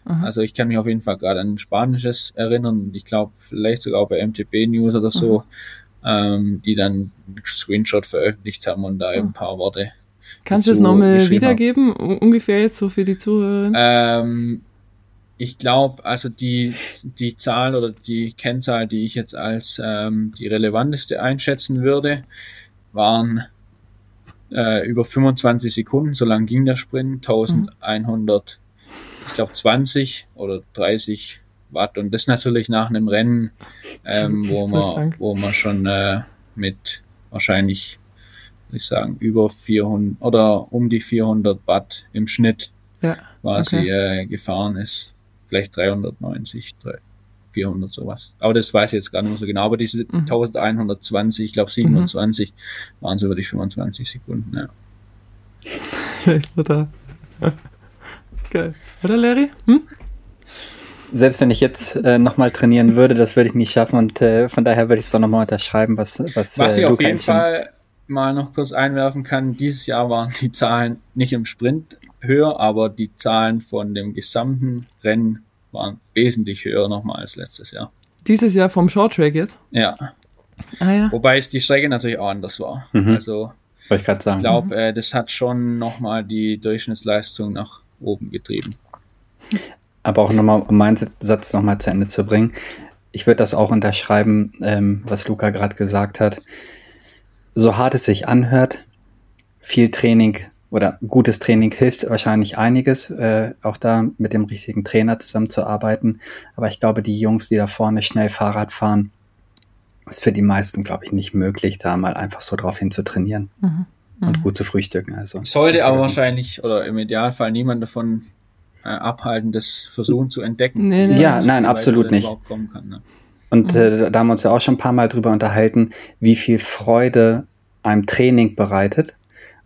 Aha. Also ich kann mich auf jeden Fall gerade an Spanisches erinnern. Ich glaube, vielleicht sogar auch bei MTB News oder so, ähm, die dann einen Screenshot veröffentlicht haben und da eben ein paar Worte. Kannst du es nochmal wiedergeben, ungefähr jetzt so für die Zuhörer? Ähm, ich glaube, also die, die Zahl oder die Kennzahl, die ich jetzt als ähm, die relevanteste einschätzen würde, waren äh, über 25 Sekunden, so lang ging der Sprint, 1100, mhm. Ich glaube 20 oder 30 Watt und das natürlich nach einem Rennen, ähm, wo man, wo man schon äh, mit wahrscheinlich, würde ich sagen, über 400 oder um die 400 Watt im Schnitt ja, quasi okay. äh, gefahren ist vielleicht 390, 400 sowas. Aber das weiß ich jetzt gar nicht mehr so genau. Aber diese mhm. 1120, ich glaube 27 mhm. waren so über die 25 Sekunden. Ja. Oder? Geil. Oder Larry? Hm? Selbst wenn ich jetzt äh, nochmal trainieren würde, das würde ich nicht schaffen und äh, von daher würde ich es auch nochmal unterschreiben, was Was, was äh, ich auf jeden Fall mal noch kurz einwerfen kann, dieses Jahr waren die Zahlen nicht im Sprint höher, aber die Zahlen von dem gesamten Rennen waren wesentlich höher nochmal als letztes Jahr. Dieses Jahr vom Short Track jetzt? Ja. Ah, ja. Wobei es die Strecke natürlich auch anders war. Mhm. Also ich, ich glaube, mhm. äh, das hat schon nochmal die Durchschnittsleistung nach oben getrieben. Aber auch nochmal, um meinen Satz nochmal zu Ende zu bringen. Ich würde das auch unterschreiben, ähm, was Luca gerade gesagt hat. So hart es sich anhört, viel Training oder gutes Training hilft wahrscheinlich einiges, äh, auch da mit dem richtigen Trainer zusammenzuarbeiten. Aber ich glaube, die Jungs, die da vorne schnell Fahrrad fahren, ist für die meisten, glaube ich, nicht möglich, da mal einfach so drauf hin zu trainieren mhm. Und mhm. gut zu frühstücken. Also sollte aber wahrscheinlich oder im Idealfall niemand davon äh, abhalten, das versuchen zu entdecken. Nee, nee, ja, nein, absolut nicht. Kann, ne? Und mhm. äh, da haben wir uns ja auch schon ein paar Mal drüber unterhalten, wie viel Freude einem Training bereitet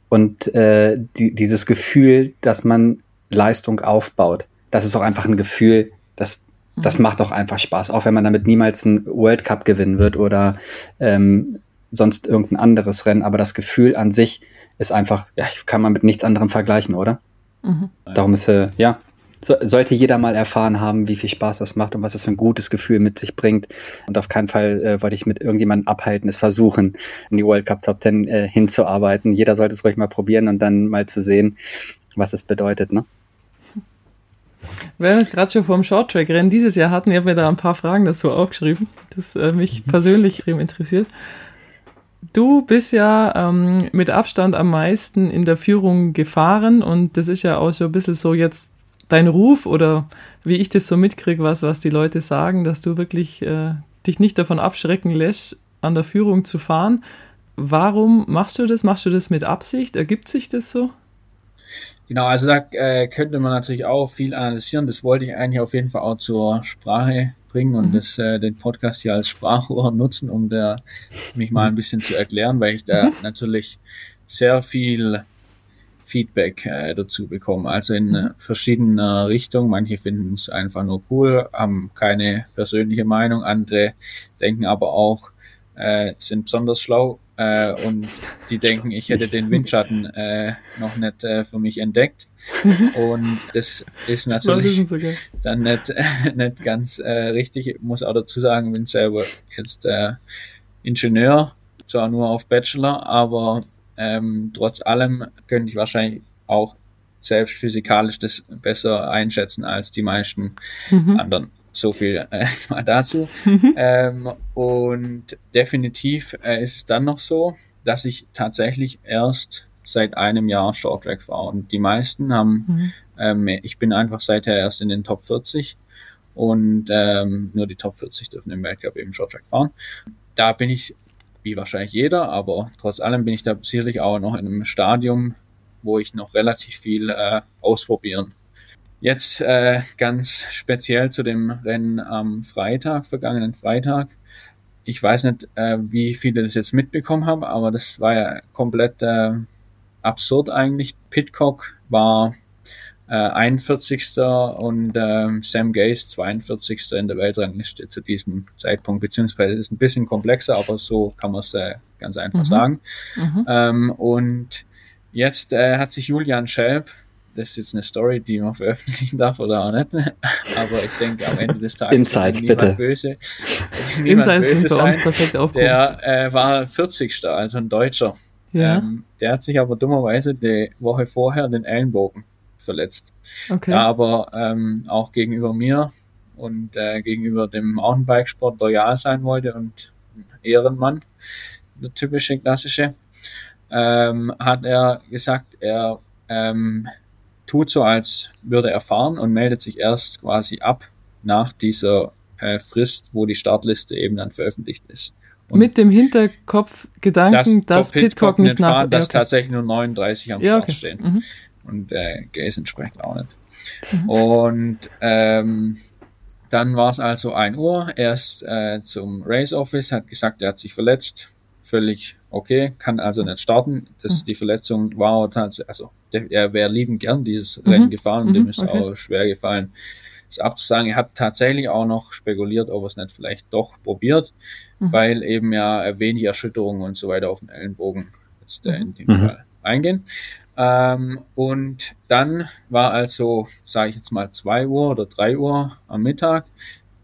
und äh, die, dieses Gefühl, dass man Leistung aufbaut. Das ist auch einfach ein Gefühl, das, das mhm. macht auch einfach Spaß, auch wenn man damit niemals einen World Cup gewinnen wird oder ähm, sonst irgendein anderes Rennen. Aber das Gefühl an sich ist einfach, ja, kann man mit nichts anderem vergleichen, oder? Mhm. Darum ist, äh, ja, so, sollte jeder mal erfahren haben, wie viel Spaß das macht und was es für ein gutes Gefühl mit sich bringt. Und auf keinen Fall äh, wollte ich mit irgendjemandem abhalten, es versuchen, in die World Cup Top Ten äh, hinzuarbeiten. Jeder sollte es ruhig mal probieren und dann mal zu sehen, was es bedeutet. Ne? Wir haben jetzt gerade schon vom Shorttrack-Rennen dieses Jahr hatten, ich habe mir da ein paar Fragen dazu aufgeschrieben, das äh, mich mhm. persönlich interessiert. Du bist ja ähm, mit Abstand am meisten in der Führung gefahren und das ist ja auch so ein bisschen so jetzt dein Ruf oder wie ich das so mitkriege, was, was die Leute sagen, dass du wirklich äh, dich nicht davon abschrecken lässt, an der Führung zu fahren. Warum machst du das? Machst du das mit Absicht? Ergibt sich das so? Genau, also da äh, könnte man natürlich auch viel analysieren. Das wollte ich eigentlich auf jeden Fall auch zur Sprache bringen und mhm. das, äh, den Podcast hier als Sprachrohr nutzen, um da mich mal ein bisschen zu erklären, weil ich da mhm. natürlich sehr viel Feedback äh, dazu bekommen. Also in äh, verschiedener Richtung. Manche finden es einfach nur cool, haben keine persönliche Meinung. Andere denken aber auch, äh, sind besonders schlau äh, und die denken, ich hätte den Windschatten äh, noch nicht äh, für mich entdeckt. Und das ist natürlich dann nicht, äh, nicht ganz äh, richtig. Ich muss auch dazu sagen, bin selber jetzt äh, Ingenieur, zwar nur auf Bachelor, aber ähm, trotz allem könnte ich wahrscheinlich auch selbst physikalisch das besser einschätzen als die meisten mhm. anderen. So viel äh, mal dazu. Mhm. Ähm, und definitiv äh, ist es dann noch so, dass ich tatsächlich erst seit einem Jahr Shorttrack fahre. Und die meisten haben, mhm. ähm, ich bin einfach seither erst in den Top 40 und ähm, nur die Top 40 dürfen im Weltcup eben Shorttrack fahren. Da bin ich wie wahrscheinlich jeder, aber trotz allem bin ich da sicherlich auch noch in einem Stadium, wo ich noch relativ viel äh, ausprobieren. Jetzt äh, ganz speziell zu dem Rennen am Freitag, vergangenen Freitag. Ich weiß nicht, äh, wie viele das jetzt mitbekommen haben, aber das war ja komplett äh, absurd eigentlich. Pitcock war äh, 41. und äh, Sam Gaze 42. in der Weltrangliste zu diesem Zeitpunkt, beziehungsweise ist ein bisschen komplexer, aber so kann man es äh, ganz einfach mhm. sagen. Mhm. Ähm, und jetzt äh, hat sich Julian Schelp, das ist jetzt eine Story, die man veröffentlichen darf oder auch nicht, aber ich denke am Ende des Tages Insights, bitte. böse, Insights böse sein. Der äh, war 40. also ein Deutscher. Ja. Ähm, der hat sich aber dummerweise die Woche vorher den Ellenbogen verletzt. Okay. Da aber ähm, auch gegenüber mir und äh, gegenüber dem Mountainbikesport loyal sein wollte und Ehrenmann, der typische klassische, ähm, hat er gesagt, er ähm, tut so, als würde er fahren und meldet sich erst quasi ab nach dieser äh, Frist, wo die Startliste eben dann veröffentlicht ist. Und Mit dem Hinterkopfgedanken, dass, dass Pitcock nicht nach... Fahrt, dass okay. tatsächlich nur 39 am ja, Start okay. stehen. Mhm und äh, Gaze entsprechend auch nicht. Mhm. Und ähm, dann war es also 1 Uhr. Er ist äh, zum Race Office, hat gesagt, er hat sich verletzt. Völlig okay, kann also nicht starten. Das, mhm. Die Verletzung war tatsächlich, also er wäre liebend gern dieses mhm. Rennen gefahren und dem mhm. ist okay. auch schwer gefallen, es abzusagen. Er hat tatsächlich auch noch spekuliert, ob er es nicht vielleicht doch probiert, mhm. weil eben ja wenig Erschütterungen und so weiter auf den Ellenbogen jetzt äh, in dem mhm. Fall eingehen. Ähm, und dann war also, sage ich jetzt mal, 2 Uhr oder 3 Uhr am Mittag.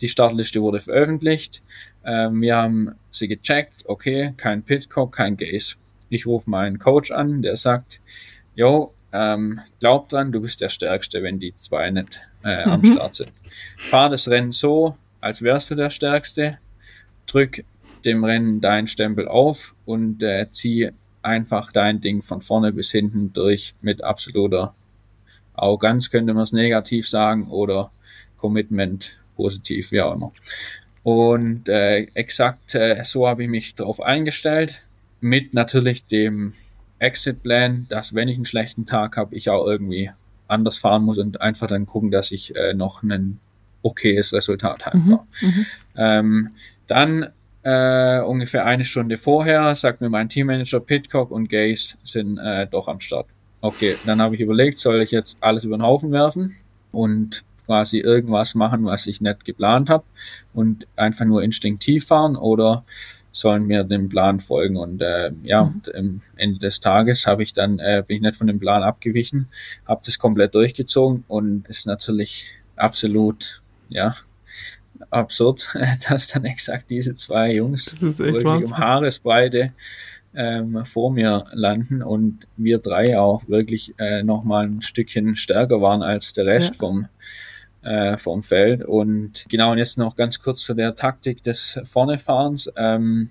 Die Startliste wurde veröffentlicht. Ähm, wir haben sie gecheckt. Okay, kein Pitcock, kein Gaze. Ich rufe meinen Coach an, der sagt, Jo, ähm, glaub dran, du bist der Stärkste, wenn die zwei nicht äh, am mhm. Start sind. Fahr das Rennen so, als wärst du der Stärkste. Drück dem Rennen deinen Stempel auf und äh, zieh einfach dein Ding von vorne bis hinten durch mit absoluter Arroganz, könnte man es negativ sagen, oder Commitment positiv, wie auch immer. Und äh, exakt äh, so habe ich mich darauf eingestellt, mit natürlich dem Exit-Plan, dass wenn ich einen schlechten Tag habe, ich auch irgendwie anders fahren muss und einfach dann gucken, dass ich äh, noch ein okayes Resultat heimfahre. Mhm, mhm, ähm, dann äh, ungefähr eine Stunde vorher sagt mir mein Teammanager, Pitcock und Gaze sind äh, doch am Start. Okay, dann habe ich überlegt, soll ich jetzt alles über den Haufen werfen und quasi irgendwas machen, was ich nicht geplant habe und einfach nur instinktiv fahren oder sollen wir dem Plan folgen und äh, ja, mhm. und am Ende des Tages habe ich dann äh, bin ich nicht von dem Plan abgewichen, habe das komplett durchgezogen und ist natürlich absolut ja absurd, dass dann exakt diese zwei Jungs wirklich Wahnsinn. um Haaresbreite ähm, vor mir landen und wir drei auch wirklich äh, nochmal ein Stückchen stärker waren als der Rest ja. vom, äh, vom Feld. Und genau, und jetzt noch ganz kurz zu der Taktik des Vornefahrens. Ähm,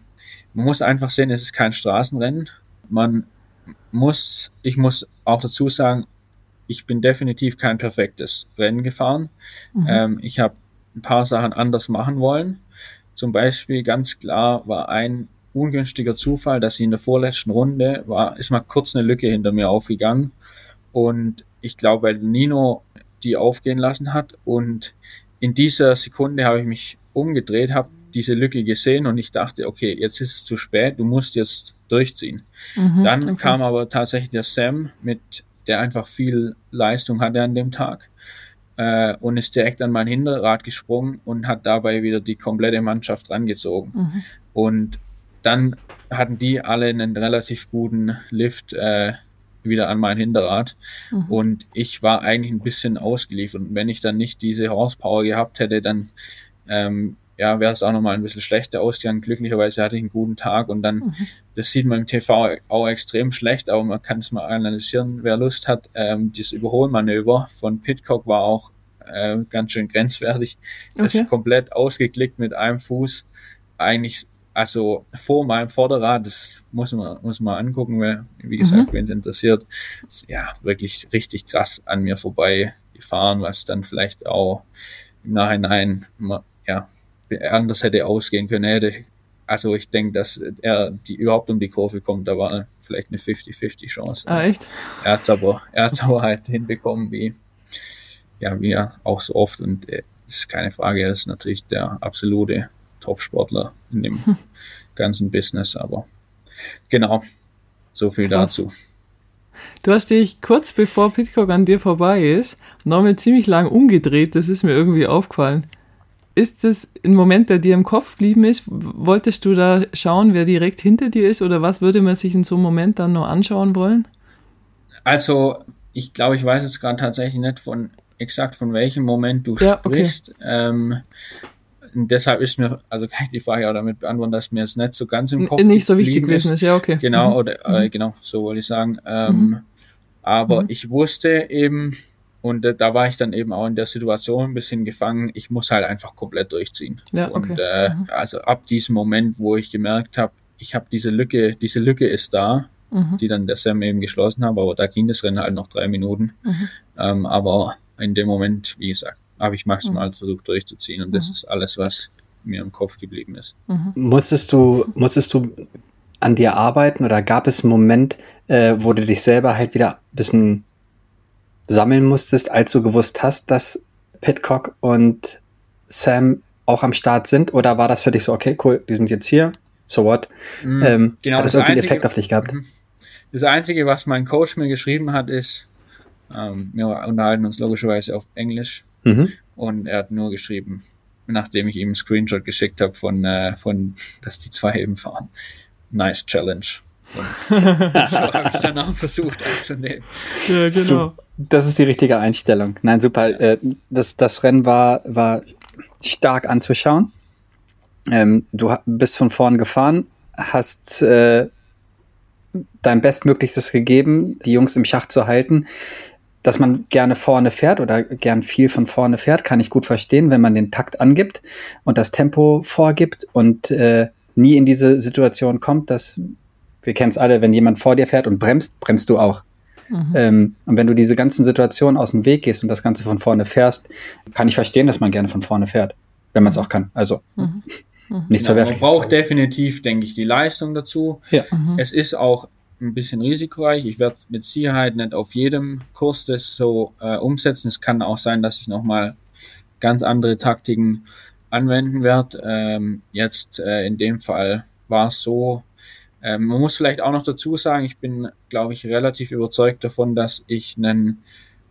man muss einfach sehen, es ist kein Straßenrennen. Man muss, ich muss auch dazu sagen, ich bin definitiv kein perfektes Rennen gefahren. Mhm. Ähm, ich habe ein paar Sachen anders machen wollen. Zum Beispiel ganz klar war ein ungünstiger Zufall, dass sie in der vorletzten Runde war, ist mal kurz eine Lücke hinter mir aufgegangen. Und ich glaube, weil Nino die aufgehen lassen hat. Und in dieser Sekunde habe ich mich umgedreht, habe diese Lücke gesehen und ich dachte, okay, jetzt ist es zu spät, du musst jetzt durchziehen. Mhm, Dann okay. kam aber tatsächlich der Sam mit, der einfach viel Leistung hatte an dem Tag äh, und ist direkt an mein Hinterrad gesprungen und hat dabei wieder die komplette Mannschaft rangezogen. Mhm. Und dann hatten die alle einen relativ guten Lift äh, wieder an mein Hinterrad. Mhm. Und ich war eigentlich ein bisschen ausgeliefert. Und wenn ich dann nicht diese Horsepower gehabt hätte, dann ähm, ja, wäre es auch nochmal ein bisschen schlechter ausgegangen. Glücklicherweise hatte ich einen guten Tag und dann, mhm. das sieht man im TV auch extrem schlecht, aber man kann es mal analysieren, wer Lust hat. Ähm, dieses Überholmanöver von Pitcock war auch äh, ganz schön grenzwertig. Okay. Das ist komplett ausgeklickt mit einem Fuß. Eigentlich, also vor meinem Vorderrad, das muss man, muss man angucken, weil, wie gesagt, mhm. wenn es interessiert, ist, ja, wirklich richtig krass an mir vorbei gefahren, was dann vielleicht auch im Nachhinein, ja, anders hätte ausgehen können. Hätte also ich denke, dass er die überhaupt um die Kurve kommt, da war vielleicht eine 50-50 Chance. Ah, echt? Er hat es aber, er hat's aber halt hinbekommen, wie, ja, wie er auch so oft und äh, ist keine Frage, er ist natürlich der absolute Top-Sportler in dem hm. ganzen Business, aber genau, so viel Krass. dazu. Du hast dich kurz bevor Pitcock an dir vorbei ist, nochmal ziemlich lang umgedreht, das ist mir irgendwie aufgefallen. Ist das ein Moment, der dir im Kopf geblieben ist? Wolltest du da schauen, wer direkt hinter dir ist oder was würde man sich in so einem Moment dann noch anschauen wollen? Also, ich glaube, ich weiß jetzt gerade tatsächlich nicht von exakt von welchem Moment du ja, sprichst. Okay. Ähm, deshalb ist mir, also kann ich die Frage auch damit beantworten, dass mir es nicht so ganz im Kopf Nicht so wichtig gewesen ist, ja, okay. Genau, mhm. oder äh, mhm. genau, so wollte ich sagen. Ähm, mhm. Aber mhm. ich wusste eben, und äh, da war ich dann eben auch in der Situation ein bisschen gefangen, ich muss halt einfach komplett durchziehen. Ja, okay. Und äh, mhm. also ab diesem Moment, wo ich gemerkt habe, ich habe diese Lücke, diese Lücke ist da, mhm. die dann der Sam eben geschlossen hat, aber da ging das Rennen halt noch drei Minuten. Ähm, aber in dem Moment, wie gesagt, habe ich maximal mhm. versucht durchzuziehen und das mhm. ist alles, was mir im Kopf geblieben ist. Mhm. Musstest du, musstest du an dir arbeiten oder gab es einen Moment, äh, wo du dich selber halt wieder ein bisschen sammeln musstest, als du gewusst hast, dass Pitcock und Sam auch am Start sind? Oder war das für dich so, okay, cool, die sind jetzt hier, so what? Mhm, ähm, genau, hat das, das irgendwie einen Effekt auf dich gehabt? Mhm. Das Einzige, was mein Coach mir geschrieben hat, ist, ähm, wir unterhalten uns logischerweise auf Englisch, Mhm. Und er hat nur geschrieben, nachdem ich ihm einen Screenshot geschickt habe von, äh, von, dass die zwei eben fahren. Nice Challenge. So habe ich dann auch versucht anzunehmen. Ja, genau. So, das ist die richtige Einstellung. Nein, super. Äh, das, das Rennen war, war stark anzuschauen. Ähm, du bist von vorn gefahren, hast äh, dein Bestmöglichstes gegeben, die Jungs im Schach zu halten dass man gerne vorne fährt oder gern viel von vorne fährt, kann ich gut verstehen, wenn man den Takt angibt und das Tempo vorgibt und äh, nie in diese Situation kommt, dass wir kennen es alle, wenn jemand vor dir fährt und bremst, bremst du auch. Mhm. Ähm, und wenn du diese ganzen Situationen aus dem Weg gehst und das Ganze von vorne fährst, kann ich verstehen, dass man gerne von vorne fährt, wenn man es auch kann. Also mhm. Mhm. nichts ja, verwerfliches. Man braucht definitiv, denke ich, die Leistung dazu. Ja. Mhm. Es ist auch ein bisschen risikoreich. Ich werde mit Sicherheit nicht auf jedem Kurs das so äh, umsetzen. Es kann auch sein, dass ich nochmal ganz andere Taktiken anwenden werde. Ähm, jetzt äh, in dem Fall war es so, ähm, man muss vielleicht auch noch dazu sagen, ich bin, glaube ich, relativ überzeugt davon, dass ich einen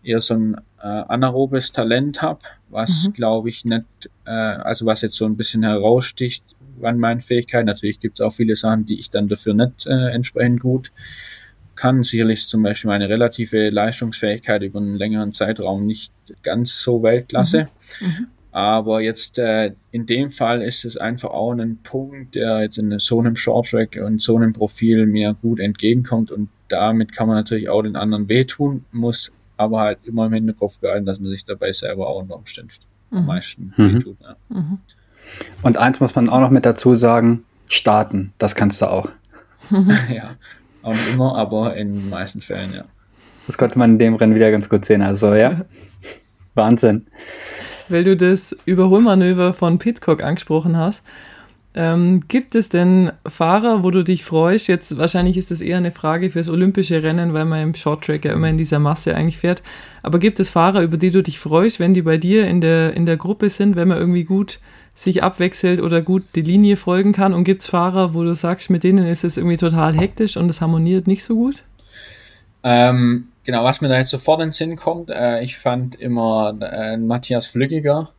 eher so ein äh, anaerobes Talent habe, was mhm. glaube ich nicht, äh, also was jetzt so ein bisschen heraussticht an meinen Fähigkeiten. Natürlich gibt es auch viele Sachen, die ich dann dafür nicht äh, entsprechend gut kann. Sicherlich ist zum Beispiel meine relative Leistungsfähigkeit über einen längeren Zeitraum nicht ganz so Weltklasse. Mhm. Mhm. Aber jetzt äh, in dem Fall ist es einfach auch ein Punkt, der jetzt in so einem Shorttrack und so einem Profil mir gut entgegenkommt und damit kann man natürlich auch den anderen wehtun, muss aber halt immer im Hinterkopf behalten, dass man sich dabei selber auch unter Umständen mhm. am meisten mhm. wehtut. Ja. Mhm. Und eins muss man auch noch mit dazu sagen, starten, das kannst du auch. ja, auch nicht immer, aber in den meisten Fällen, ja. Das konnte man in dem Rennen wieder ganz gut sehen, also ja, Wahnsinn. Weil du das Überholmanöver von Pitcock angesprochen hast, ähm, gibt es denn Fahrer, wo du dich freust? Jetzt wahrscheinlich ist das eher eine Frage fürs olympische Rennen, weil man im Shorttrack ja immer in dieser Masse eigentlich fährt. Aber gibt es Fahrer, über die du dich freust, wenn die bei dir in der, in der Gruppe sind, wenn man irgendwie gut sich abwechselt oder gut die Linie folgen kann? Und gibt es Fahrer, wo du sagst, mit denen ist es irgendwie total hektisch und es harmoniert nicht so gut? Ähm, genau, was mir da jetzt sofort in den Sinn kommt, äh, ich fand immer äh, Matthias Flückiger,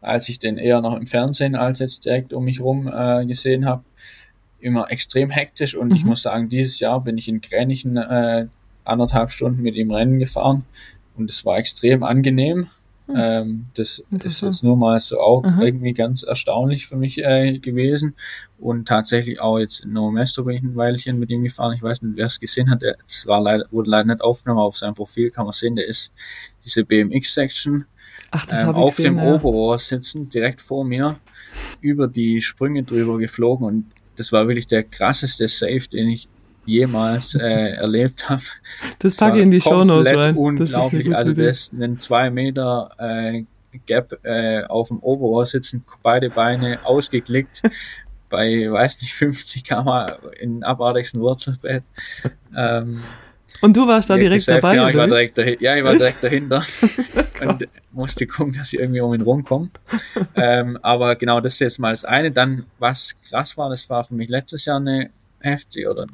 als ich den eher noch im Fernsehen als jetzt direkt um mich rum äh, gesehen habe, immer extrem hektisch und mhm. ich muss sagen, dieses Jahr bin ich in Gränichen äh, anderthalb Stunden mit ihm Rennen gefahren und es war extrem angenehm. Hm. Ähm, das ist jetzt nur mal so auch Aha. irgendwie ganz erstaunlich für mich äh, gewesen. Und tatsächlich auch jetzt in Nomesto bin ich ein Weilchen mit ihm gefahren. Ich weiß nicht, wer es gesehen hat. Das war leider, wurde leider nicht aufgenommen. Auf seinem Profil kann man sehen, der ist diese BMX-Section ähm, auf gesehen, dem ja. Oberrohr sitzen, direkt vor mir, über die Sprünge drüber geflogen. Und das war wirklich der krasseste Save, den ich jemals äh, erlebt habe. Das, das packe ich in die Show Notes rein. Unglaublich. Das also das ist ein zwei Meter äh, Gap äh, auf dem Oberrohr sitzen, beide Beine ausgeklickt, bei, weiß nicht, 50 km in abartigsten Wurzelbett. Ähm, und du warst da direkt dabei? Genau, ich war direkt dahinter. Ja, ich war direkt dahinter und musste gucken, dass ich irgendwie um ihn rumkomme. ähm, aber genau, das ist jetzt mal das eine. Dann, was krass war, das war für mich letztes Jahr eine heftige oder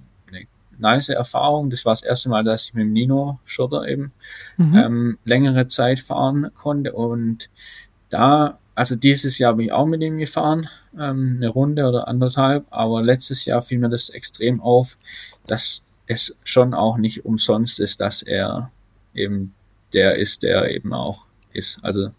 nice Erfahrung. Das war das erste Mal, dass ich mit dem Nino Schurter eben mhm. ähm, längere Zeit fahren konnte. Und da, also dieses Jahr bin ich auch mit ihm gefahren, ähm, eine Runde oder anderthalb. Aber letztes Jahr fiel mir das extrem auf, dass es schon auch nicht umsonst ist, dass er eben der ist, der eben auch ist. Also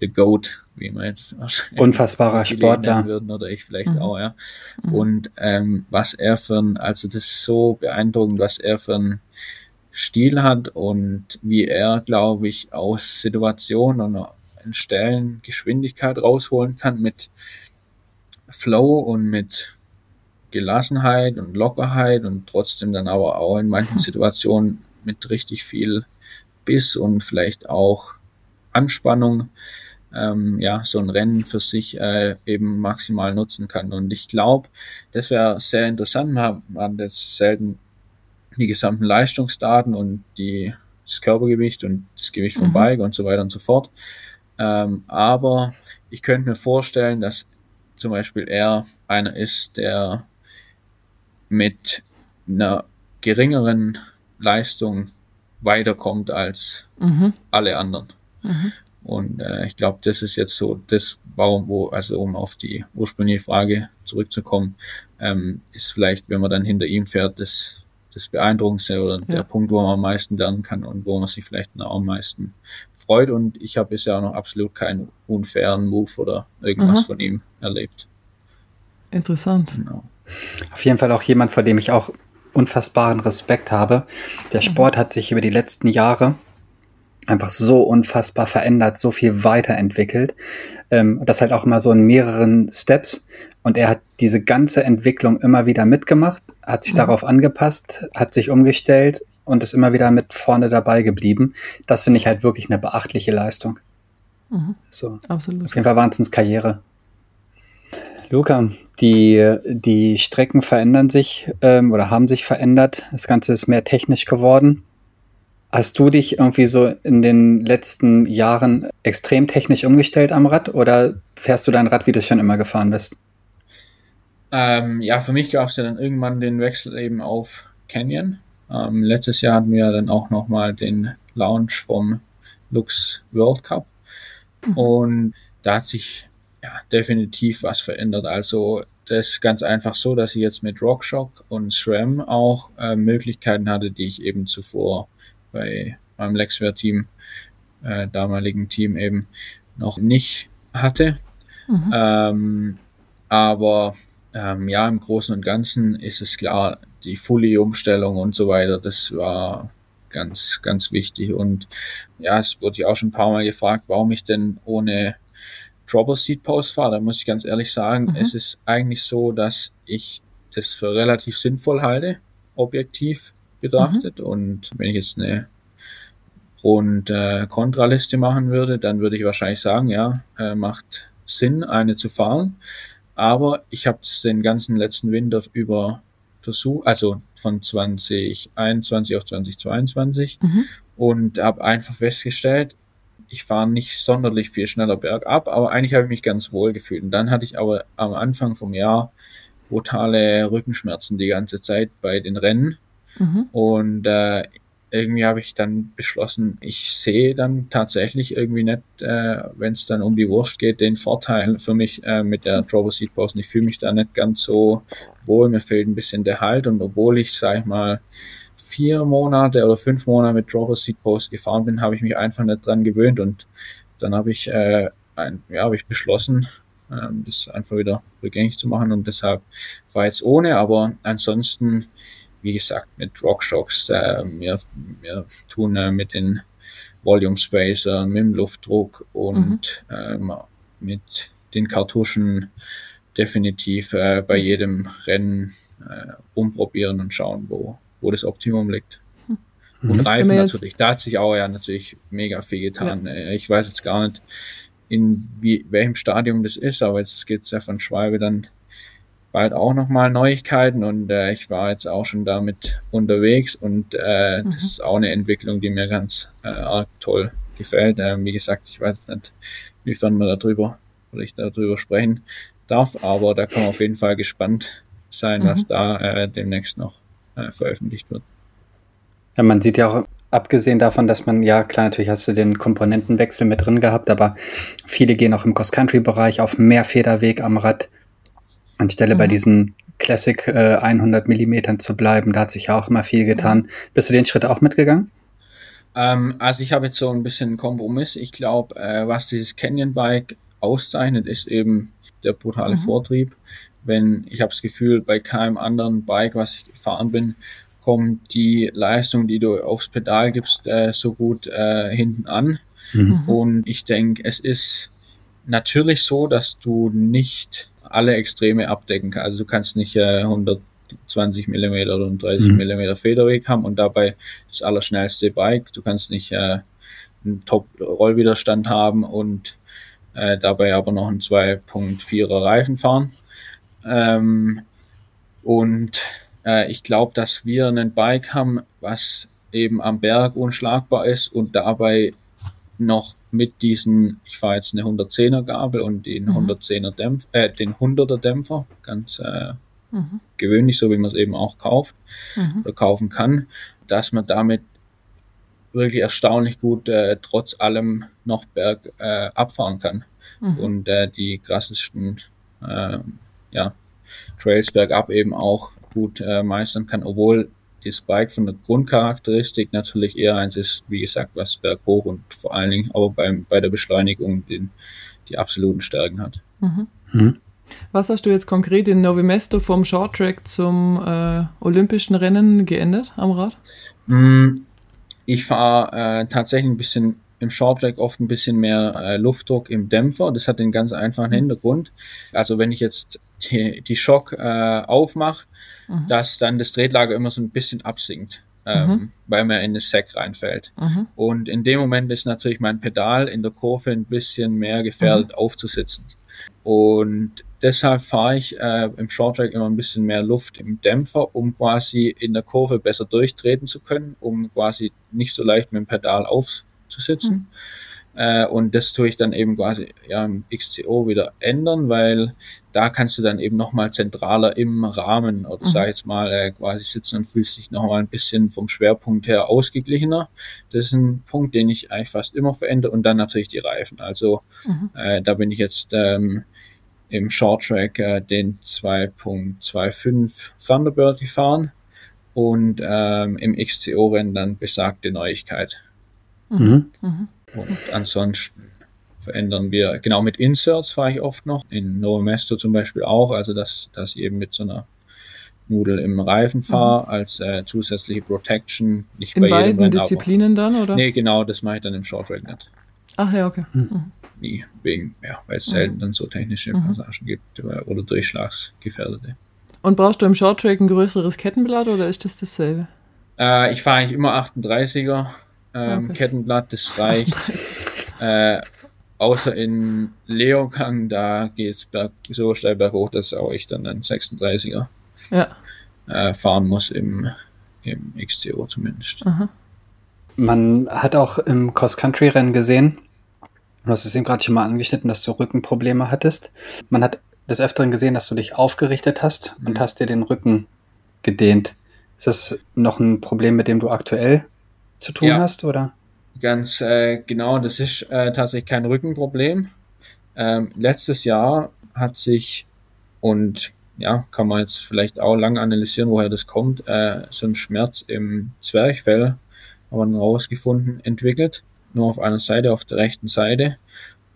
the GOAT, wie man jetzt unfassbarer Sportler würden oder ich vielleicht mhm. auch, ja. Mhm. Und ähm, was er für ein, also das ist so beeindruckend, was er für ein Stil hat und wie er, glaube ich, aus Situationen und Stellen Geschwindigkeit rausholen kann mit Flow und mit Gelassenheit und Lockerheit und trotzdem dann aber auch in manchen Situationen mit richtig viel Biss und vielleicht auch Anspannung ähm, ja so ein Rennen für sich äh, eben maximal nutzen kann. Und ich glaube, das wäre sehr interessant. Wir haben jetzt selten die gesamten Leistungsdaten und die, das Körpergewicht und das Gewicht vom mhm. Bike und so weiter und so fort. Ähm, aber ich könnte mir vorstellen, dass zum Beispiel er einer ist, der mit einer geringeren Leistung weiterkommt als mhm. alle anderen. Mhm. Und äh, ich glaube, das ist jetzt so das, warum, wo, also um auf die ursprüngliche Frage zurückzukommen, ähm, ist vielleicht, wenn man dann hinter ihm fährt, das, das Beeindruckendste oder ja. der Punkt, wo man am meisten lernen kann und wo man sich vielleicht noch am meisten freut. Und ich habe bisher auch noch absolut keinen unfairen Move oder irgendwas Aha. von ihm erlebt. Interessant. Genau. Auf jeden Fall auch jemand, vor dem ich auch unfassbaren Respekt habe. Der Sport mhm. hat sich über die letzten Jahre einfach so unfassbar verändert, so viel weiterentwickelt. Ähm, das halt auch immer so in mehreren Steps. Und er hat diese ganze Entwicklung immer wieder mitgemacht, hat sich mhm. darauf angepasst, hat sich umgestellt und ist immer wieder mit vorne dabei geblieben. Das finde ich halt wirklich eine beachtliche Leistung. Mhm. So. Absolut. Auf jeden Fall Wahnsinnskarriere. Luca, die, die Strecken verändern sich ähm, oder haben sich verändert. Das Ganze ist mehr technisch geworden. Hast du dich irgendwie so in den letzten Jahren extrem technisch umgestellt am Rad oder fährst du dein Rad, wie du schon immer gefahren bist? Ähm, ja, für mich gab es ja dann irgendwann den Wechsel eben auf Canyon. Ähm, letztes Jahr hatten wir dann auch nochmal den Launch vom Lux World Cup. Mhm. Und da hat sich ja, definitiv was verändert. Also das ist ganz einfach so, dass ich jetzt mit RockShock und SRAM auch äh, Möglichkeiten hatte, die ich eben zuvor bei meinem Lexware-Team, äh, damaligen Team eben noch nicht hatte. Mhm. Ähm, aber ähm, ja, im Großen und Ganzen ist es klar, die Fully-Umstellung und so weiter, das war ganz, ganz wichtig. Und ja, es wurde ja auch schon ein paar Mal gefragt, warum ich denn ohne Dropper Seed Post fahre, da muss ich ganz ehrlich sagen, mhm. es ist eigentlich so, dass ich das für relativ sinnvoll halte, objektiv betrachtet. Mhm. Und wenn ich jetzt eine Pro- und äh, Kontraliste machen würde, dann würde ich wahrscheinlich sagen, ja, äh, macht Sinn, eine zu fahren. Aber ich habe den ganzen letzten Winter über versucht, also von 2021 auf 2022 mhm. und habe einfach festgestellt, ich fahre nicht sonderlich viel schneller bergab, aber eigentlich habe ich mich ganz wohl gefühlt. Und dann hatte ich aber am Anfang vom Jahr brutale Rückenschmerzen die ganze Zeit bei den Rennen. Mhm. Und äh, irgendwie habe ich dann beschlossen, ich sehe dann tatsächlich irgendwie nicht, äh, wenn es dann um die Wurst geht, den Vorteil für mich äh, mit der Drover Seat Post. Ich fühle mich da nicht ganz so wohl, mir fehlt ein bisschen der Halt. Und obwohl ich, sag ich mal, vier Monate oder fünf Monate mit Dropper Seed Post gefahren bin, habe ich mich einfach nicht dran gewöhnt. Und dann habe ich, äh, ein, ja, habe ich beschlossen, ähm, das einfach wieder rückgängig zu machen. Und deshalb war jetzt ohne, aber ansonsten, wie gesagt, mit Rockshocks, äh, wir, wir tun äh, mit den Volume Spacer, mit dem Luftdruck und mhm. ähm, mit den Kartuschen definitiv äh, bei jedem Rennen äh, rumprobieren und schauen, wo, wo das Optimum liegt. Mhm. Und Reifen natürlich, da hat sich auch ja natürlich mega viel getan. Ja. Äh, ich weiß jetzt gar nicht, in wie, welchem Stadium das ist, aber jetzt geht es ja von Schwalbe dann bald auch nochmal Neuigkeiten und äh, ich war jetzt auch schon damit unterwegs und äh, mhm. das ist auch eine Entwicklung, die mir ganz äh, arg toll gefällt. Ähm, wie gesagt, ich weiß nicht, wiefern man darüber oder ich darüber sprechen darf, aber da kann man auf jeden Fall gespannt sein, mhm. was da äh, demnächst noch äh, veröffentlicht wird. Ja, man sieht ja auch, abgesehen davon, dass man, ja klar, natürlich hast du den Komponentenwechsel mit drin gehabt, aber viele gehen auch im Cross-Country-Bereich auf mehr Federweg am Rad, anstelle mhm. bei diesen Classic äh, 100 Millimetern zu bleiben. Da hat sich ja auch immer viel getan. Mhm. Bist du den Schritt auch mitgegangen? Ähm, also ich habe jetzt so ein bisschen Kompromiss. Ich glaube, äh, was dieses Canyon Bike auszeichnet, ist eben der brutale mhm. Vortrieb. Wenn ich habe das Gefühl, bei keinem anderen Bike, was ich gefahren bin, kommt die Leistung, die du aufs Pedal gibst, äh, so gut äh, hinten an. Mhm. Und ich denke, es ist natürlich so, dass du nicht alle Extreme abdecken kannst. Also du kannst nicht äh, 120 mm oder 30 mhm. mm Federweg haben und dabei das allerschnellste Bike. Du kannst nicht äh, einen Top-Rollwiderstand haben und äh, dabei aber noch einen 2.4er Reifen fahren. Ähm, und äh, ich glaube, dass wir ein Bike haben, was eben am Berg unschlagbar ist und dabei noch mit diesen, ich fahre jetzt eine 110er Gabel und den mhm. 110er Dämpfer, äh, den 100er Dämpfer, ganz äh, mhm. gewöhnlich, so wie man es eben auch kauft mhm. oder kaufen kann, dass man damit wirklich erstaunlich gut äh, trotz allem noch berg äh, abfahren kann mhm. und äh, die krassesten äh, ja, Trails bergab eben auch gut äh, meistern kann, obwohl das Bike von der Grundcharakteristik natürlich eher eins ist, wie gesagt, was berghoch und vor allen Dingen auch beim, bei der Beschleunigung den, die absoluten Stärken hat. Mhm. Mhm. Was hast du jetzt konkret in Novi Mesto vom Shorttrack zum äh, olympischen Rennen geändert am Rad? Mm, ich fahre äh, tatsächlich ein bisschen im Shorttrack oft ein bisschen mehr äh, Luftdruck im Dämpfer. Das hat den ganz einfachen mhm. Hintergrund. Also wenn ich jetzt die, die Schock äh, aufmache, mhm. dass dann das Tretlager immer so ein bisschen absinkt, ähm, mhm. weil man in das Sack reinfällt. Mhm. Und in dem Moment ist natürlich mein Pedal in der Kurve ein bisschen mehr gefährdet mhm. aufzusitzen. Und deshalb fahre ich äh, im Shorttrack immer ein bisschen mehr Luft im Dämpfer, um quasi in der Kurve besser durchtreten zu können, um quasi nicht so leicht mit dem Pedal aufzusitzen. Mhm. Äh, und das tue ich dann eben quasi ja, im XCO wieder ändern, weil da kannst du dann eben nochmal zentraler im Rahmen oder mhm. sag ich jetzt mal äh, quasi sitzen und fühlst dich nochmal ein bisschen vom Schwerpunkt her ausgeglichener. Das ist ein Punkt, den ich eigentlich fast immer verändere und dann natürlich die Reifen. Also mhm. äh, da bin ich jetzt ähm, im Short Track äh, den 2.25 Thunderbird gefahren und ähm, im XCO-Rennen dann besagte Neuigkeit. Mhm. Mhm. Und ansonsten verändern wir, genau mit Inserts fahre ich oft noch, in No Mesto zum Beispiel auch, also dass, dass ich eben mit so einer Nudel im Reifen fahre mhm. als äh, zusätzliche Protection. Nicht in bei beiden Rennen, Disziplinen dann, oder? Nee, genau, das mache ich dann im Short Rack nicht. Ach ja, okay. Hm. Mhm. Nie, wegen, ja, weil es mhm. selten dann so technische mhm. Passagen gibt oder durchschlagsgefährdete. Und brauchst du im Short Track ein größeres Kettenblatt oder ist das dasselbe? Äh, ich fahre eigentlich immer 38er ähm, okay. Kettenblatt, das reicht. äh, außer in Leogang, da geht es so steil berghoch, dass auch ich dann einen 36er ja. äh, fahren muss im, im XCO zumindest. Aha. Man hat auch im Cross-Country-Rennen gesehen, du hast es eben gerade schon mal angeschnitten, dass du Rückenprobleme hattest. Man hat des Öfteren gesehen, dass du dich aufgerichtet hast mhm. und hast dir den Rücken gedehnt. Ist das noch ein Problem, mit dem du aktuell zu tun ja, hast, oder? Ganz äh, genau, das ist äh, tatsächlich kein Rückenproblem. Ähm, letztes Jahr hat sich, und ja, kann man jetzt vielleicht auch lange analysieren, woher das kommt, äh, so ein Schmerz im Zwerchfell, haben wir dann rausgefunden, entwickelt. Nur auf einer Seite, auf der rechten Seite.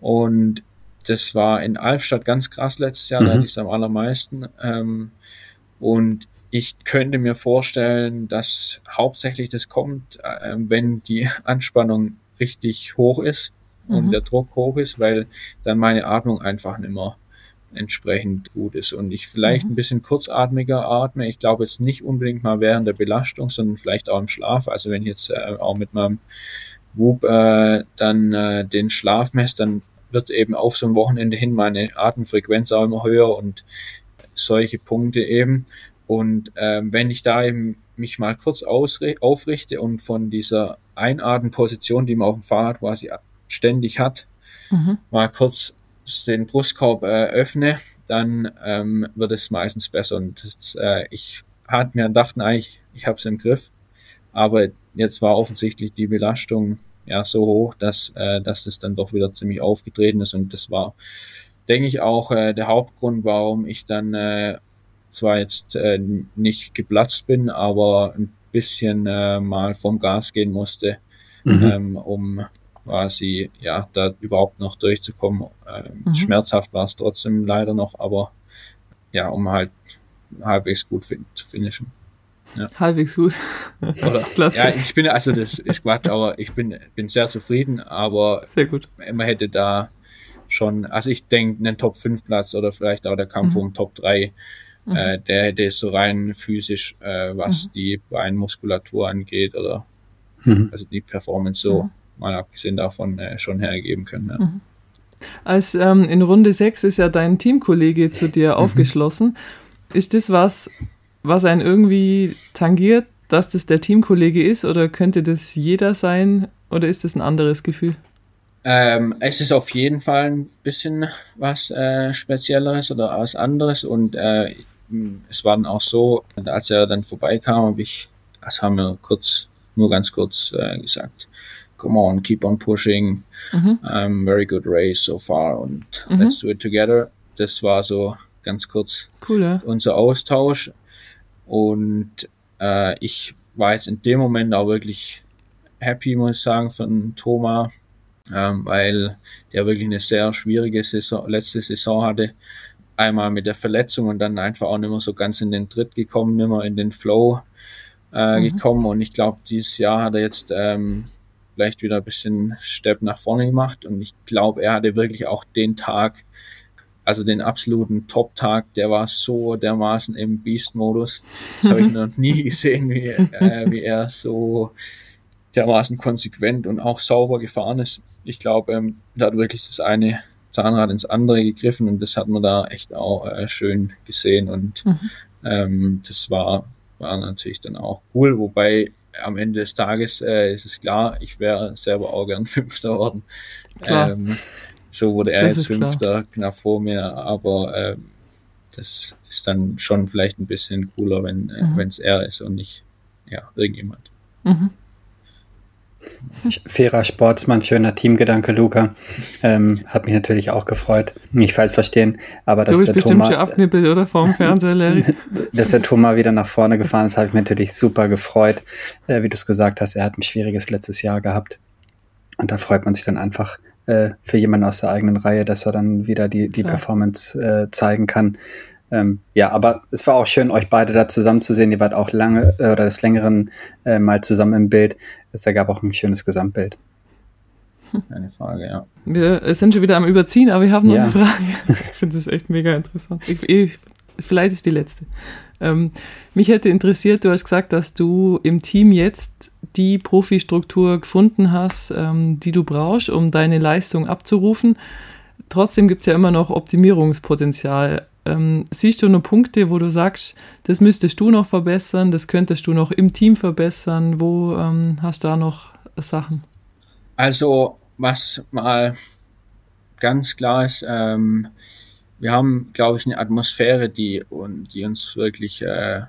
Und das war in Albstadt ganz krass letztes Jahr, mhm. da hatte ich es am allermeisten. Ähm, und ich könnte mir vorstellen, dass hauptsächlich das kommt, äh, wenn die Anspannung richtig hoch ist und mhm. der Druck hoch ist, weil dann meine Atmung einfach nicht mehr entsprechend gut ist und ich vielleicht mhm. ein bisschen kurzatmiger atme. Ich glaube jetzt nicht unbedingt mal während der Belastung, sondern vielleicht auch im Schlaf. Also wenn ich jetzt äh, auch mit meinem Whoop äh, dann äh, den Schlaf messe, dann wird eben auf so ein Wochenende hin meine Atemfrequenz auch immer höher und solche Punkte eben. Und ähm, wenn ich da eben mich mal kurz aufrichte und von dieser Einatmenposition, die man auf dem Fahrrad quasi ständig hat, mhm. mal kurz den Brustkorb äh, öffne, dann ähm, wird es meistens besser. Und das, äh, ich hatte mir gedacht, eigentlich, ich habe es im Griff, aber jetzt war offensichtlich die Belastung ja so hoch, dass, äh, dass das dann doch wieder ziemlich aufgetreten ist. Und das war, denke ich, auch äh, der Hauptgrund, warum ich dann äh, zwar jetzt äh, nicht geplatzt bin, aber ein bisschen äh, mal vom Gas gehen musste, mhm. ähm, um quasi ja da überhaupt noch durchzukommen. Ähm, mhm. Schmerzhaft war es trotzdem leider noch, aber ja, um halt halbwegs gut fin zu finishen. Ja. Halbwegs gut. Oder, ja, ich bin, also das ist Quatsch, aber ich bin, bin sehr zufrieden, aber sehr gut. man hätte da schon, also ich denke, einen Top 5 Platz oder vielleicht auch der Kampf mhm. um Top 3, mhm. äh, der hätte so rein physisch, äh, was mhm. die Beinmuskulatur angeht oder mhm. also die Performance so, mhm. mal abgesehen davon, äh, schon hergeben können. Ja. Mhm. Als ähm, in Runde 6 ist ja dein Teamkollege zu dir aufgeschlossen. Ist das was, was einen irgendwie tangiert, dass das der Teamkollege ist oder könnte das jeder sein oder ist das ein anderes Gefühl? Ähm, es ist auf jeden Fall ein bisschen was äh, Spezielleres oder was anderes und äh, es war dann auch so, als er dann vorbeikam, habe ich, das haben wir kurz, nur ganz kurz äh, gesagt, come on, keep on pushing, mhm. um, very good race so far und mhm. let's do it together. Das war so ganz kurz cool, ja. unser Austausch und äh, ich war jetzt in dem Moment auch wirklich happy, muss ich sagen, von Thomas, ähm, weil der wirklich eine sehr schwierige Saison, letzte Saison hatte. Einmal mit der Verletzung und dann einfach auch nicht mehr so ganz in den Tritt gekommen, nicht mehr in den Flow äh, mhm. gekommen. Und ich glaube, dieses Jahr hat er jetzt ähm, vielleicht wieder ein bisschen Step nach vorne gemacht. Und ich glaube, er hatte wirklich auch den Tag, also den absoluten Top-Tag, der war so dermaßen im Beast-Modus. Das habe ich noch nie gesehen, wie, äh, wie er so dermaßen konsequent und auch sauber gefahren ist. Ich glaube, ähm, da hat wirklich das eine Zahnrad ins andere gegriffen und das hat man da echt auch äh, schön gesehen und mhm. ähm, das war, war natürlich dann auch cool, wobei am Ende des Tages äh, ist es klar, ich wäre selber auch gern Fünfter geworden. Ähm, so wurde er das jetzt Fünfter, klar. knapp vor mir, aber äh, das ist dann schon vielleicht ein bisschen cooler, wenn äh, mhm. es er ist und nicht ja, irgendjemand. Mhm. Fairer Sportsmann, schöner Teamgedanke, Luca. Ähm, hat mich natürlich auch gefreut. Nicht falsch verstehen, aber dass der Thomas, abknippelt, oder? Vorm Fernseher, Larry. dass der Thomas wieder nach vorne gefahren ist, habe ich mich natürlich super gefreut. Äh, wie du es gesagt hast, er hat ein schwieriges letztes Jahr gehabt. Und da freut man sich dann einfach, äh, für jemanden aus der eigenen Reihe, dass er dann wieder die, die Performance äh, zeigen kann. Ähm, ja, aber es war auch schön, euch beide da zusammen zu sehen. Ihr wart auch lange äh, oder des Längeren äh, mal zusammen im Bild. Es ergab auch ein schönes Gesamtbild. Eine Frage, ja. Wir sind schon wieder am Überziehen, aber wir haben noch ja. eine Frage. ich finde das echt mega interessant. Ich, ich, vielleicht ist die letzte. Ähm, mich hätte interessiert, du hast gesagt, dass du im Team jetzt die Profistruktur gefunden hast, ähm, die du brauchst, um deine Leistung abzurufen. Trotzdem gibt es ja immer noch Optimierungspotenzial. Ähm, siehst du nur Punkte, wo du sagst, das müsstest du noch verbessern, das könntest du noch im Team verbessern? Wo ähm, hast du da noch Sachen? Also, was mal ganz klar ist, ähm, wir haben, glaube ich, eine Atmosphäre, die, die uns wirklich äh,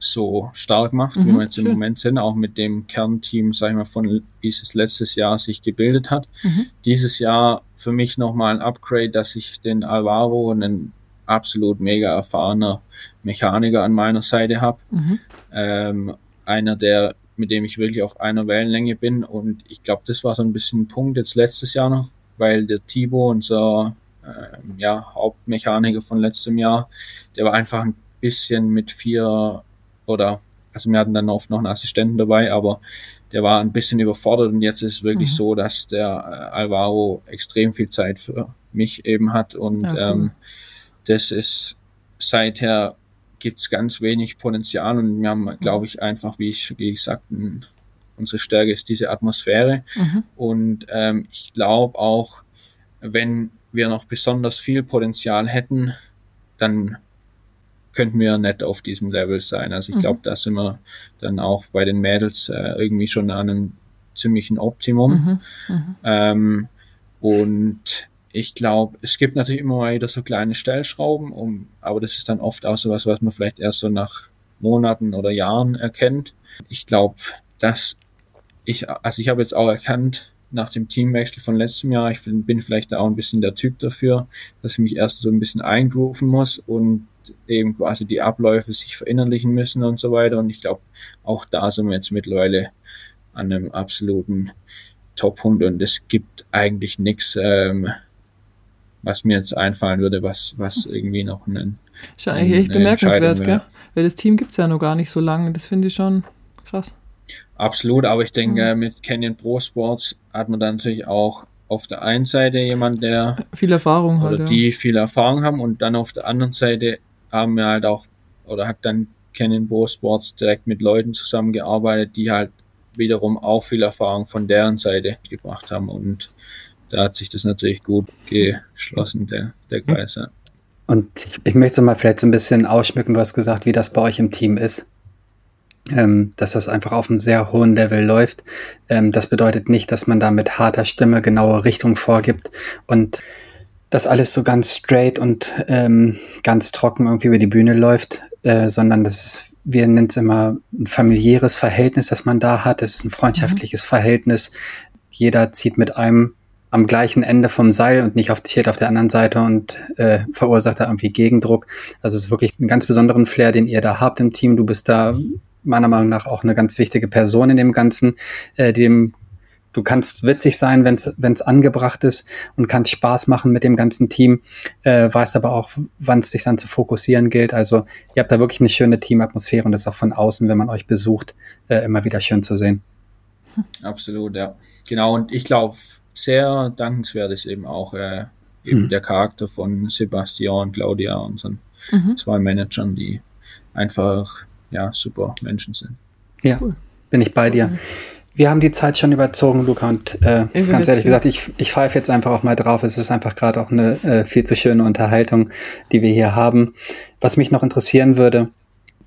so stark macht, mhm, wie wir jetzt schön. im Moment sind, auch mit dem Kernteam, sag ich mal, von wie es letztes Jahr sich gebildet hat. Mhm. Dieses Jahr für mich nochmal ein Upgrade, dass ich den Alvaro, einen absolut mega erfahrener Mechaniker an meiner Seite habe. Mhm. Ähm, einer, der, mit dem ich wirklich auf einer Wellenlänge bin. Und ich glaube, das war so ein bisschen ein Punkt jetzt letztes Jahr noch, weil der Thibaut, unser äh, ja, Hauptmechaniker von letztem Jahr, der war einfach ein bisschen mit vier oder, also wir hatten dann oft noch einen Assistenten dabei, aber der war ein bisschen überfordert und jetzt ist es wirklich mhm. so, dass der äh, Alvaro extrem viel Zeit für mich eben hat und ja, cool. ähm, das ist seither gibt es ganz wenig Potenzial und wir haben, mhm. glaube ich, einfach, wie ich, wie gesagt, unsere Stärke ist diese Atmosphäre mhm. und ähm, ich glaube auch, wenn wir noch besonders viel Potenzial hätten, dann könnten wir nicht auf diesem Level sein. Also ich mhm. glaube, da sind wir dann auch bei den Mädels äh, irgendwie schon an einem ziemlichen Optimum. Mhm. Mhm. Ähm, und ich glaube, es gibt natürlich immer mal wieder so kleine Stellschrauben, um, aber das ist dann oft auch so was, was man vielleicht erst so nach Monaten oder Jahren erkennt. Ich glaube, dass ich, also ich habe jetzt auch erkannt, nach dem Teamwechsel von letztem Jahr, ich bin vielleicht auch ein bisschen der Typ dafür, dass ich mich erst so ein bisschen eingrooven muss und eben quasi die Abläufe sich verinnerlichen müssen und so weiter. Und ich glaube, auch da sind wir jetzt mittlerweile an einem absoluten Top-Punkt und es gibt eigentlich nichts, ähm, was mir jetzt einfallen würde, was, was irgendwie noch einen. Ist ja eigentlich echt bemerkenswert, gell? Weil das Team gibt es ja noch gar nicht so lange. Das finde ich schon krass. Absolut, aber ich denke, mhm. mit Canyon Pro Sports hat man dann natürlich auch auf der einen Seite jemand, der viel Erfahrung oder hat, die ja. viel Erfahrung haben und dann auf der anderen Seite haben wir halt auch oder hat dann Canyon Pro Sports direkt mit Leuten zusammengearbeitet, die halt wiederum auch viel Erfahrung von deren Seite gebracht haben und da hat sich das natürlich gut geschlossen, der, der Kreis. Ja. Und ich, ich möchte mal vielleicht so ein bisschen ausschmücken, du hast gesagt, wie das bei euch im Team ist. Ähm, dass das einfach auf einem sehr hohen Level läuft. Ähm, das bedeutet nicht, dass man da mit harter Stimme genaue Richtung vorgibt und das alles so ganz straight und ähm, ganz trocken irgendwie über die Bühne läuft, äh, sondern das ist, wir nennen es immer ein familiäres Verhältnis, das man da hat. Es ist ein freundschaftliches mhm. Verhältnis. Jeder zieht mit einem am gleichen Ende vom Seil und nicht auf, auf der anderen Seite und äh, verursacht da irgendwie Gegendruck. Also es ist wirklich ein ganz besonderen Flair, den ihr da habt im Team. Du bist da meiner Meinung nach auch eine ganz wichtige Person in dem Ganzen, äh, dem du kannst witzig sein, wenn es angebracht ist und kannst Spaß machen mit dem ganzen Team, äh, weißt aber auch, wann es sich dann zu fokussieren gilt. Also ihr habt da wirklich eine schöne Teamatmosphäre und das ist auch von außen, wenn man euch besucht, äh, immer wieder schön zu sehen. Absolut, ja. Genau, und ich glaube, sehr dankenswert ist eben auch äh, eben mhm. der Charakter von Sebastian und Claudia, unseren mhm. zwei Managern, die einfach ja super Menschen sind. Ja, cool. bin ich bei dir. Wir haben die Zeit schon überzogen, Luca, und äh, ganz ehrlich gesagt, ich, ich pfeife jetzt einfach auch mal drauf. Es ist einfach gerade auch eine äh, viel zu schöne Unterhaltung, die wir hier haben. Was mich noch interessieren würde,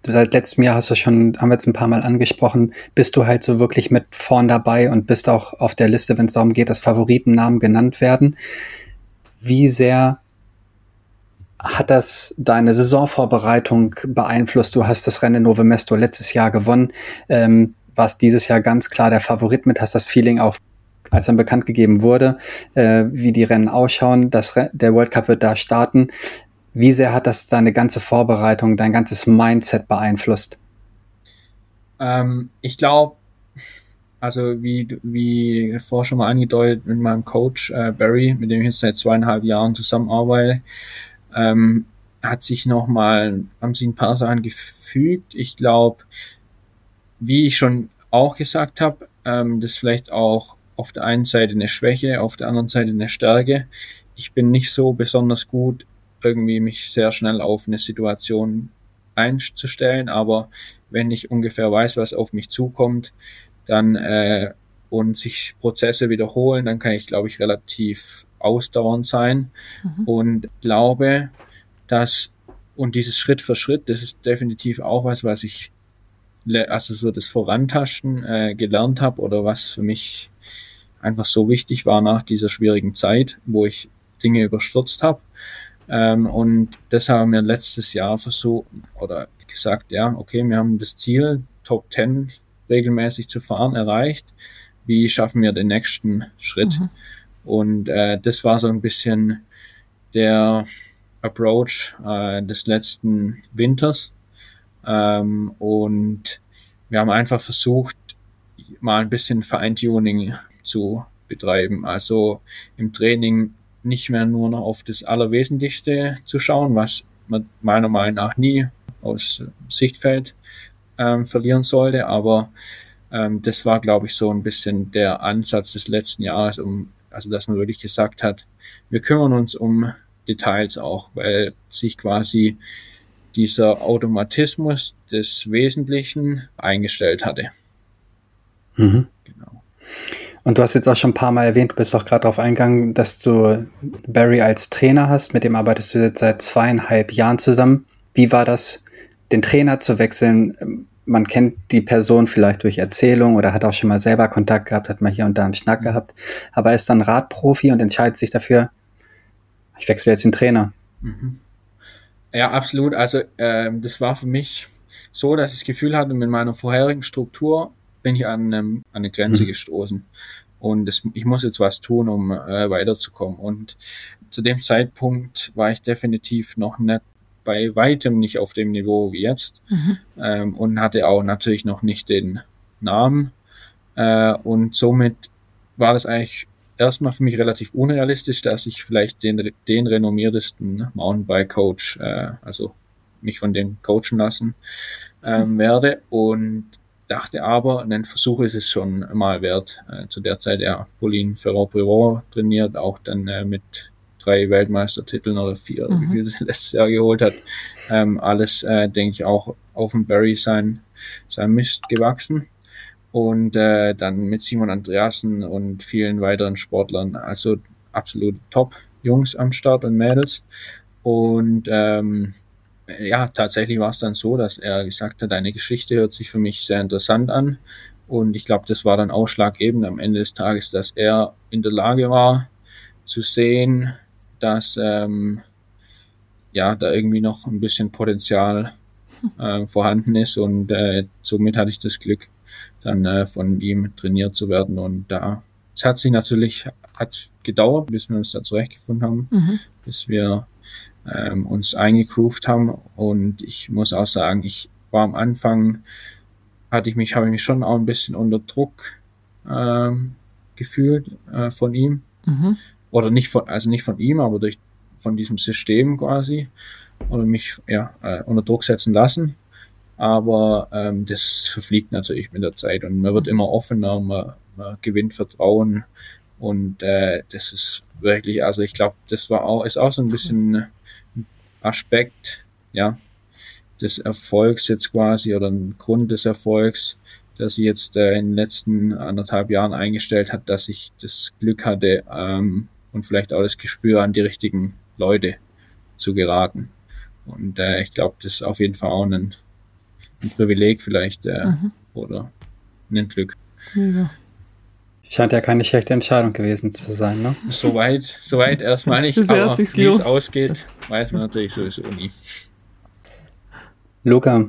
seit letztem Jahr hast du schon, haben wir jetzt ein paar Mal angesprochen, bist du halt so wirklich mit vorn dabei und bist auch auf der Liste, wenn es darum geht, dass Favoritennamen genannt werden. Wie sehr hat das deine Saisonvorbereitung beeinflusst? Du hast das Rennen in Nove Mesto letztes Jahr gewonnen, ähm, warst dieses Jahr ganz klar der Favorit mit, hast das Feeling auch als dann bekannt gegeben wurde, äh, wie die Rennen ausschauen, das Re der World Cup wird da starten. Wie sehr hat das deine ganze Vorbereitung, dein ganzes Mindset beeinflusst? Ähm, ich glaube, also wie, wie vorher schon mal angedeutet, mit meinem Coach äh, Barry, mit dem ich jetzt seit zweieinhalb Jahren zusammenarbeite, ähm, hat sich nochmal, haben sich ein paar Sachen gefügt. Ich glaube, wie ich schon auch gesagt habe, ähm, das vielleicht auch auf der einen Seite eine Schwäche, auf der anderen Seite eine Stärke. Ich bin nicht so besonders gut irgendwie mich sehr schnell auf eine Situation einzustellen, aber wenn ich ungefähr weiß, was auf mich zukommt, dann äh, und sich Prozesse wiederholen, dann kann ich, glaube ich, relativ ausdauernd sein mhm. und glaube, dass und dieses Schritt für Schritt, das ist definitiv auch was, was ich also so das Vorantasten äh, gelernt habe oder was für mich einfach so wichtig war nach dieser schwierigen Zeit, wo ich Dinge überstürzt habe. Ähm, und das haben wir letztes Jahr versucht oder gesagt, ja, okay, wir haben das Ziel, Top 10 regelmäßig zu fahren, erreicht. Wie schaffen wir den nächsten Schritt? Mhm. Und äh, das war so ein bisschen der Approach äh, des letzten Winters. Ähm, und wir haben einfach versucht, mal ein bisschen Feintuning zu betreiben. Also im Training nicht mehr nur noch auf das Allerwesentlichste zu schauen, was man meiner Meinung nach nie aus Sichtfeld ähm, verlieren sollte. Aber ähm, das war, glaube ich, so ein bisschen der Ansatz des letzten Jahres, um, also dass man wirklich gesagt hat, wir kümmern uns um Details auch, weil sich quasi dieser Automatismus des Wesentlichen eingestellt hatte. Mhm. Genau. Und du hast jetzt auch schon ein paar Mal erwähnt, du bist auch gerade darauf eingegangen, dass du Barry als Trainer hast, mit dem arbeitest du jetzt seit zweieinhalb Jahren zusammen. wie war das, den Trainer zu wechseln? Man kennt die Person vielleicht durch Erzählung oder hat auch schon mal selber Kontakt gehabt, hat mal hier und da einen Schnack gehabt, aber er ist dann Radprofi und entscheidet sich dafür, ich wechsle jetzt den Trainer. Mhm. Ja, absolut. Also ähm, das war für mich so, dass ich das Gefühl hatte, mit meiner vorherigen Struktur bin ich an, ähm, an eine Grenze mhm. gestoßen. Und das, ich muss jetzt was tun, um äh, weiterzukommen. Und zu dem Zeitpunkt war ich definitiv noch nicht bei weitem nicht auf dem Niveau wie jetzt mhm. ähm, und hatte auch natürlich noch nicht den Namen. Äh, und somit war das eigentlich erstmal für mich relativ unrealistisch, dass ich vielleicht den, den renommiertesten Mountainbike-Coach, äh, also mich von dem coachen lassen ähm, mhm. werde. Und dachte aber, ein Versuch ist es schon mal wert. Äh, zu der Zeit, ja, Pauline Ferrand-Privot trainiert, auch dann äh, mit drei Weltmeistertiteln oder vier, mhm. wie viel sie letztes Jahr geholt hat. Ähm, alles, äh, denke ich, auch auf dem Barry sein, sein Mist gewachsen. Und äh, dann mit Simon Andreasen und vielen weiteren Sportlern. Also absolut top Jungs am Start und Mädels. Und ähm, ja, tatsächlich war es dann so, dass er gesagt hat, deine Geschichte hört sich für mich sehr interessant an. Und ich glaube, das war dann ausschlaggebend am Ende des Tages, dass er in der Lage war zu sehen, dass ähm, ja da irgendwie noch ein bisschen Potenzial äh, vorhanden ist und äh, somit hatte ich das Glück, dann äh, von ihm trainiert zu werden und da es hat sich natürlich hat gedauert, bis wir uns da zurechtgefunden haben, mhm. bis wir ähm, uns eingegroovt haben. Und ich muss auch sagen, ich war am Anfang hatte ich mich habe ich mich schon auch ein bisschen unter Druck ähm, gefühlt äh, von ihm. Mhm. Oder nicht von, also nicht von ihm, aber durch von diesem System quasi. Oder mich ja, äh, unter Druck setzen lassen. Aber ähm, das verfliegt natürlich mit der Zeit. Und man wird immer offener, man, man gewinnt Vertrauen. Und äh, das ist wirklich, also ich glaube, das war auch, ist auch so ein bisschen Aspekt, ja, des Erfolgs jetzt quasi oder ein Grund des Erfolgs, dass sie jetzt äh, in den letzten anderthalb Jahren eingestellt hat, dass ich das Glück hatte, ähm, und vielleicht auch das Gespür an die richtigen Leute zu geraten. Und äh, ich glaube, das ist auf jeden Fall auch ein, ein Privileg vielleicht äh, mhm. oder ein Glück. Mega. Scheint ja keine schlechte Entscheidung gewesen zu sein, ne? Soweit, soweit erstmal nicht, aber wie es ausgeht, weiß man natürlich sowieso nie. Luca,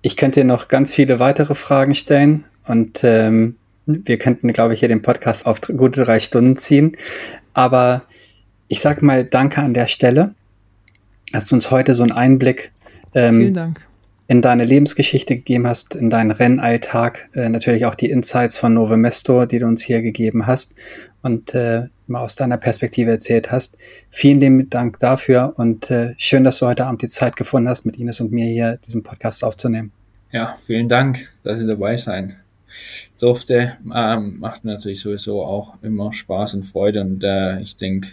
ich könnte dir noch ganz viele weitere Fragen stellen und ähm, wir könnten, glaube ich, hier den Podcast auf gute drei Stunden ziehen. Aber ich sage mal Danke an der Stelle, dass du uns heute so einen Einblick ähm, in deine Lebensgeschichte gegeben hast, in deinen Rennalltag, äh, natürlich auch die Insights von Nove Mesto, die du uns hier gegeben hast und äh, mal aus deiner Perspektive erzählt hast. Vielen lieben Dank dafür und äh, schön, dass du heute Abend die Zeit gefunden hast, mit Ines und mir hier diesen Podcast aufzunehmen. Ja, vielen Dank, dass Sie dabei sein durfte. Ähm, macht natürlich sowieso auch immer Spaß und Freude und äh, ich denke,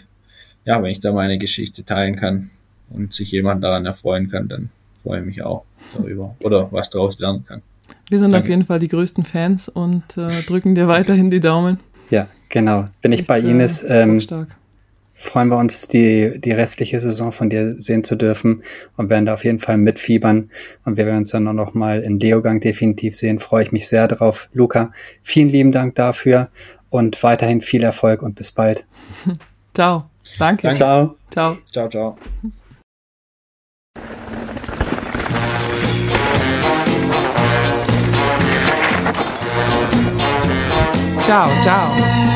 ja, wenn ich da meine Geschichte teilen kann und sich jemand daran erfreuen kann, dann freue ich mich auch darüber oder was daraus lernen kann. Wir sind Danke. auf jeden Fall die größten Fans und äh, drücken dir weiterhin die Daumen. Ja, genau. Bin ich Echt, bei Ines. Äh, ähm, stark freuen wir uns, die, die restliche Saison von dir sehen zu dürfen und werden da auf jeden Fall mitfiebern. Und wir werden uns dann auch noch mal in Leogang definitiv sehen. Freue ich mich sehr drauf. Luca, vielen lieben Dank dafür und weiterhin viel Erfolg und bis bald. Ciao. Danke. Danke. Ciao. Ciao. Ciao, ciao. Ciao, ciao.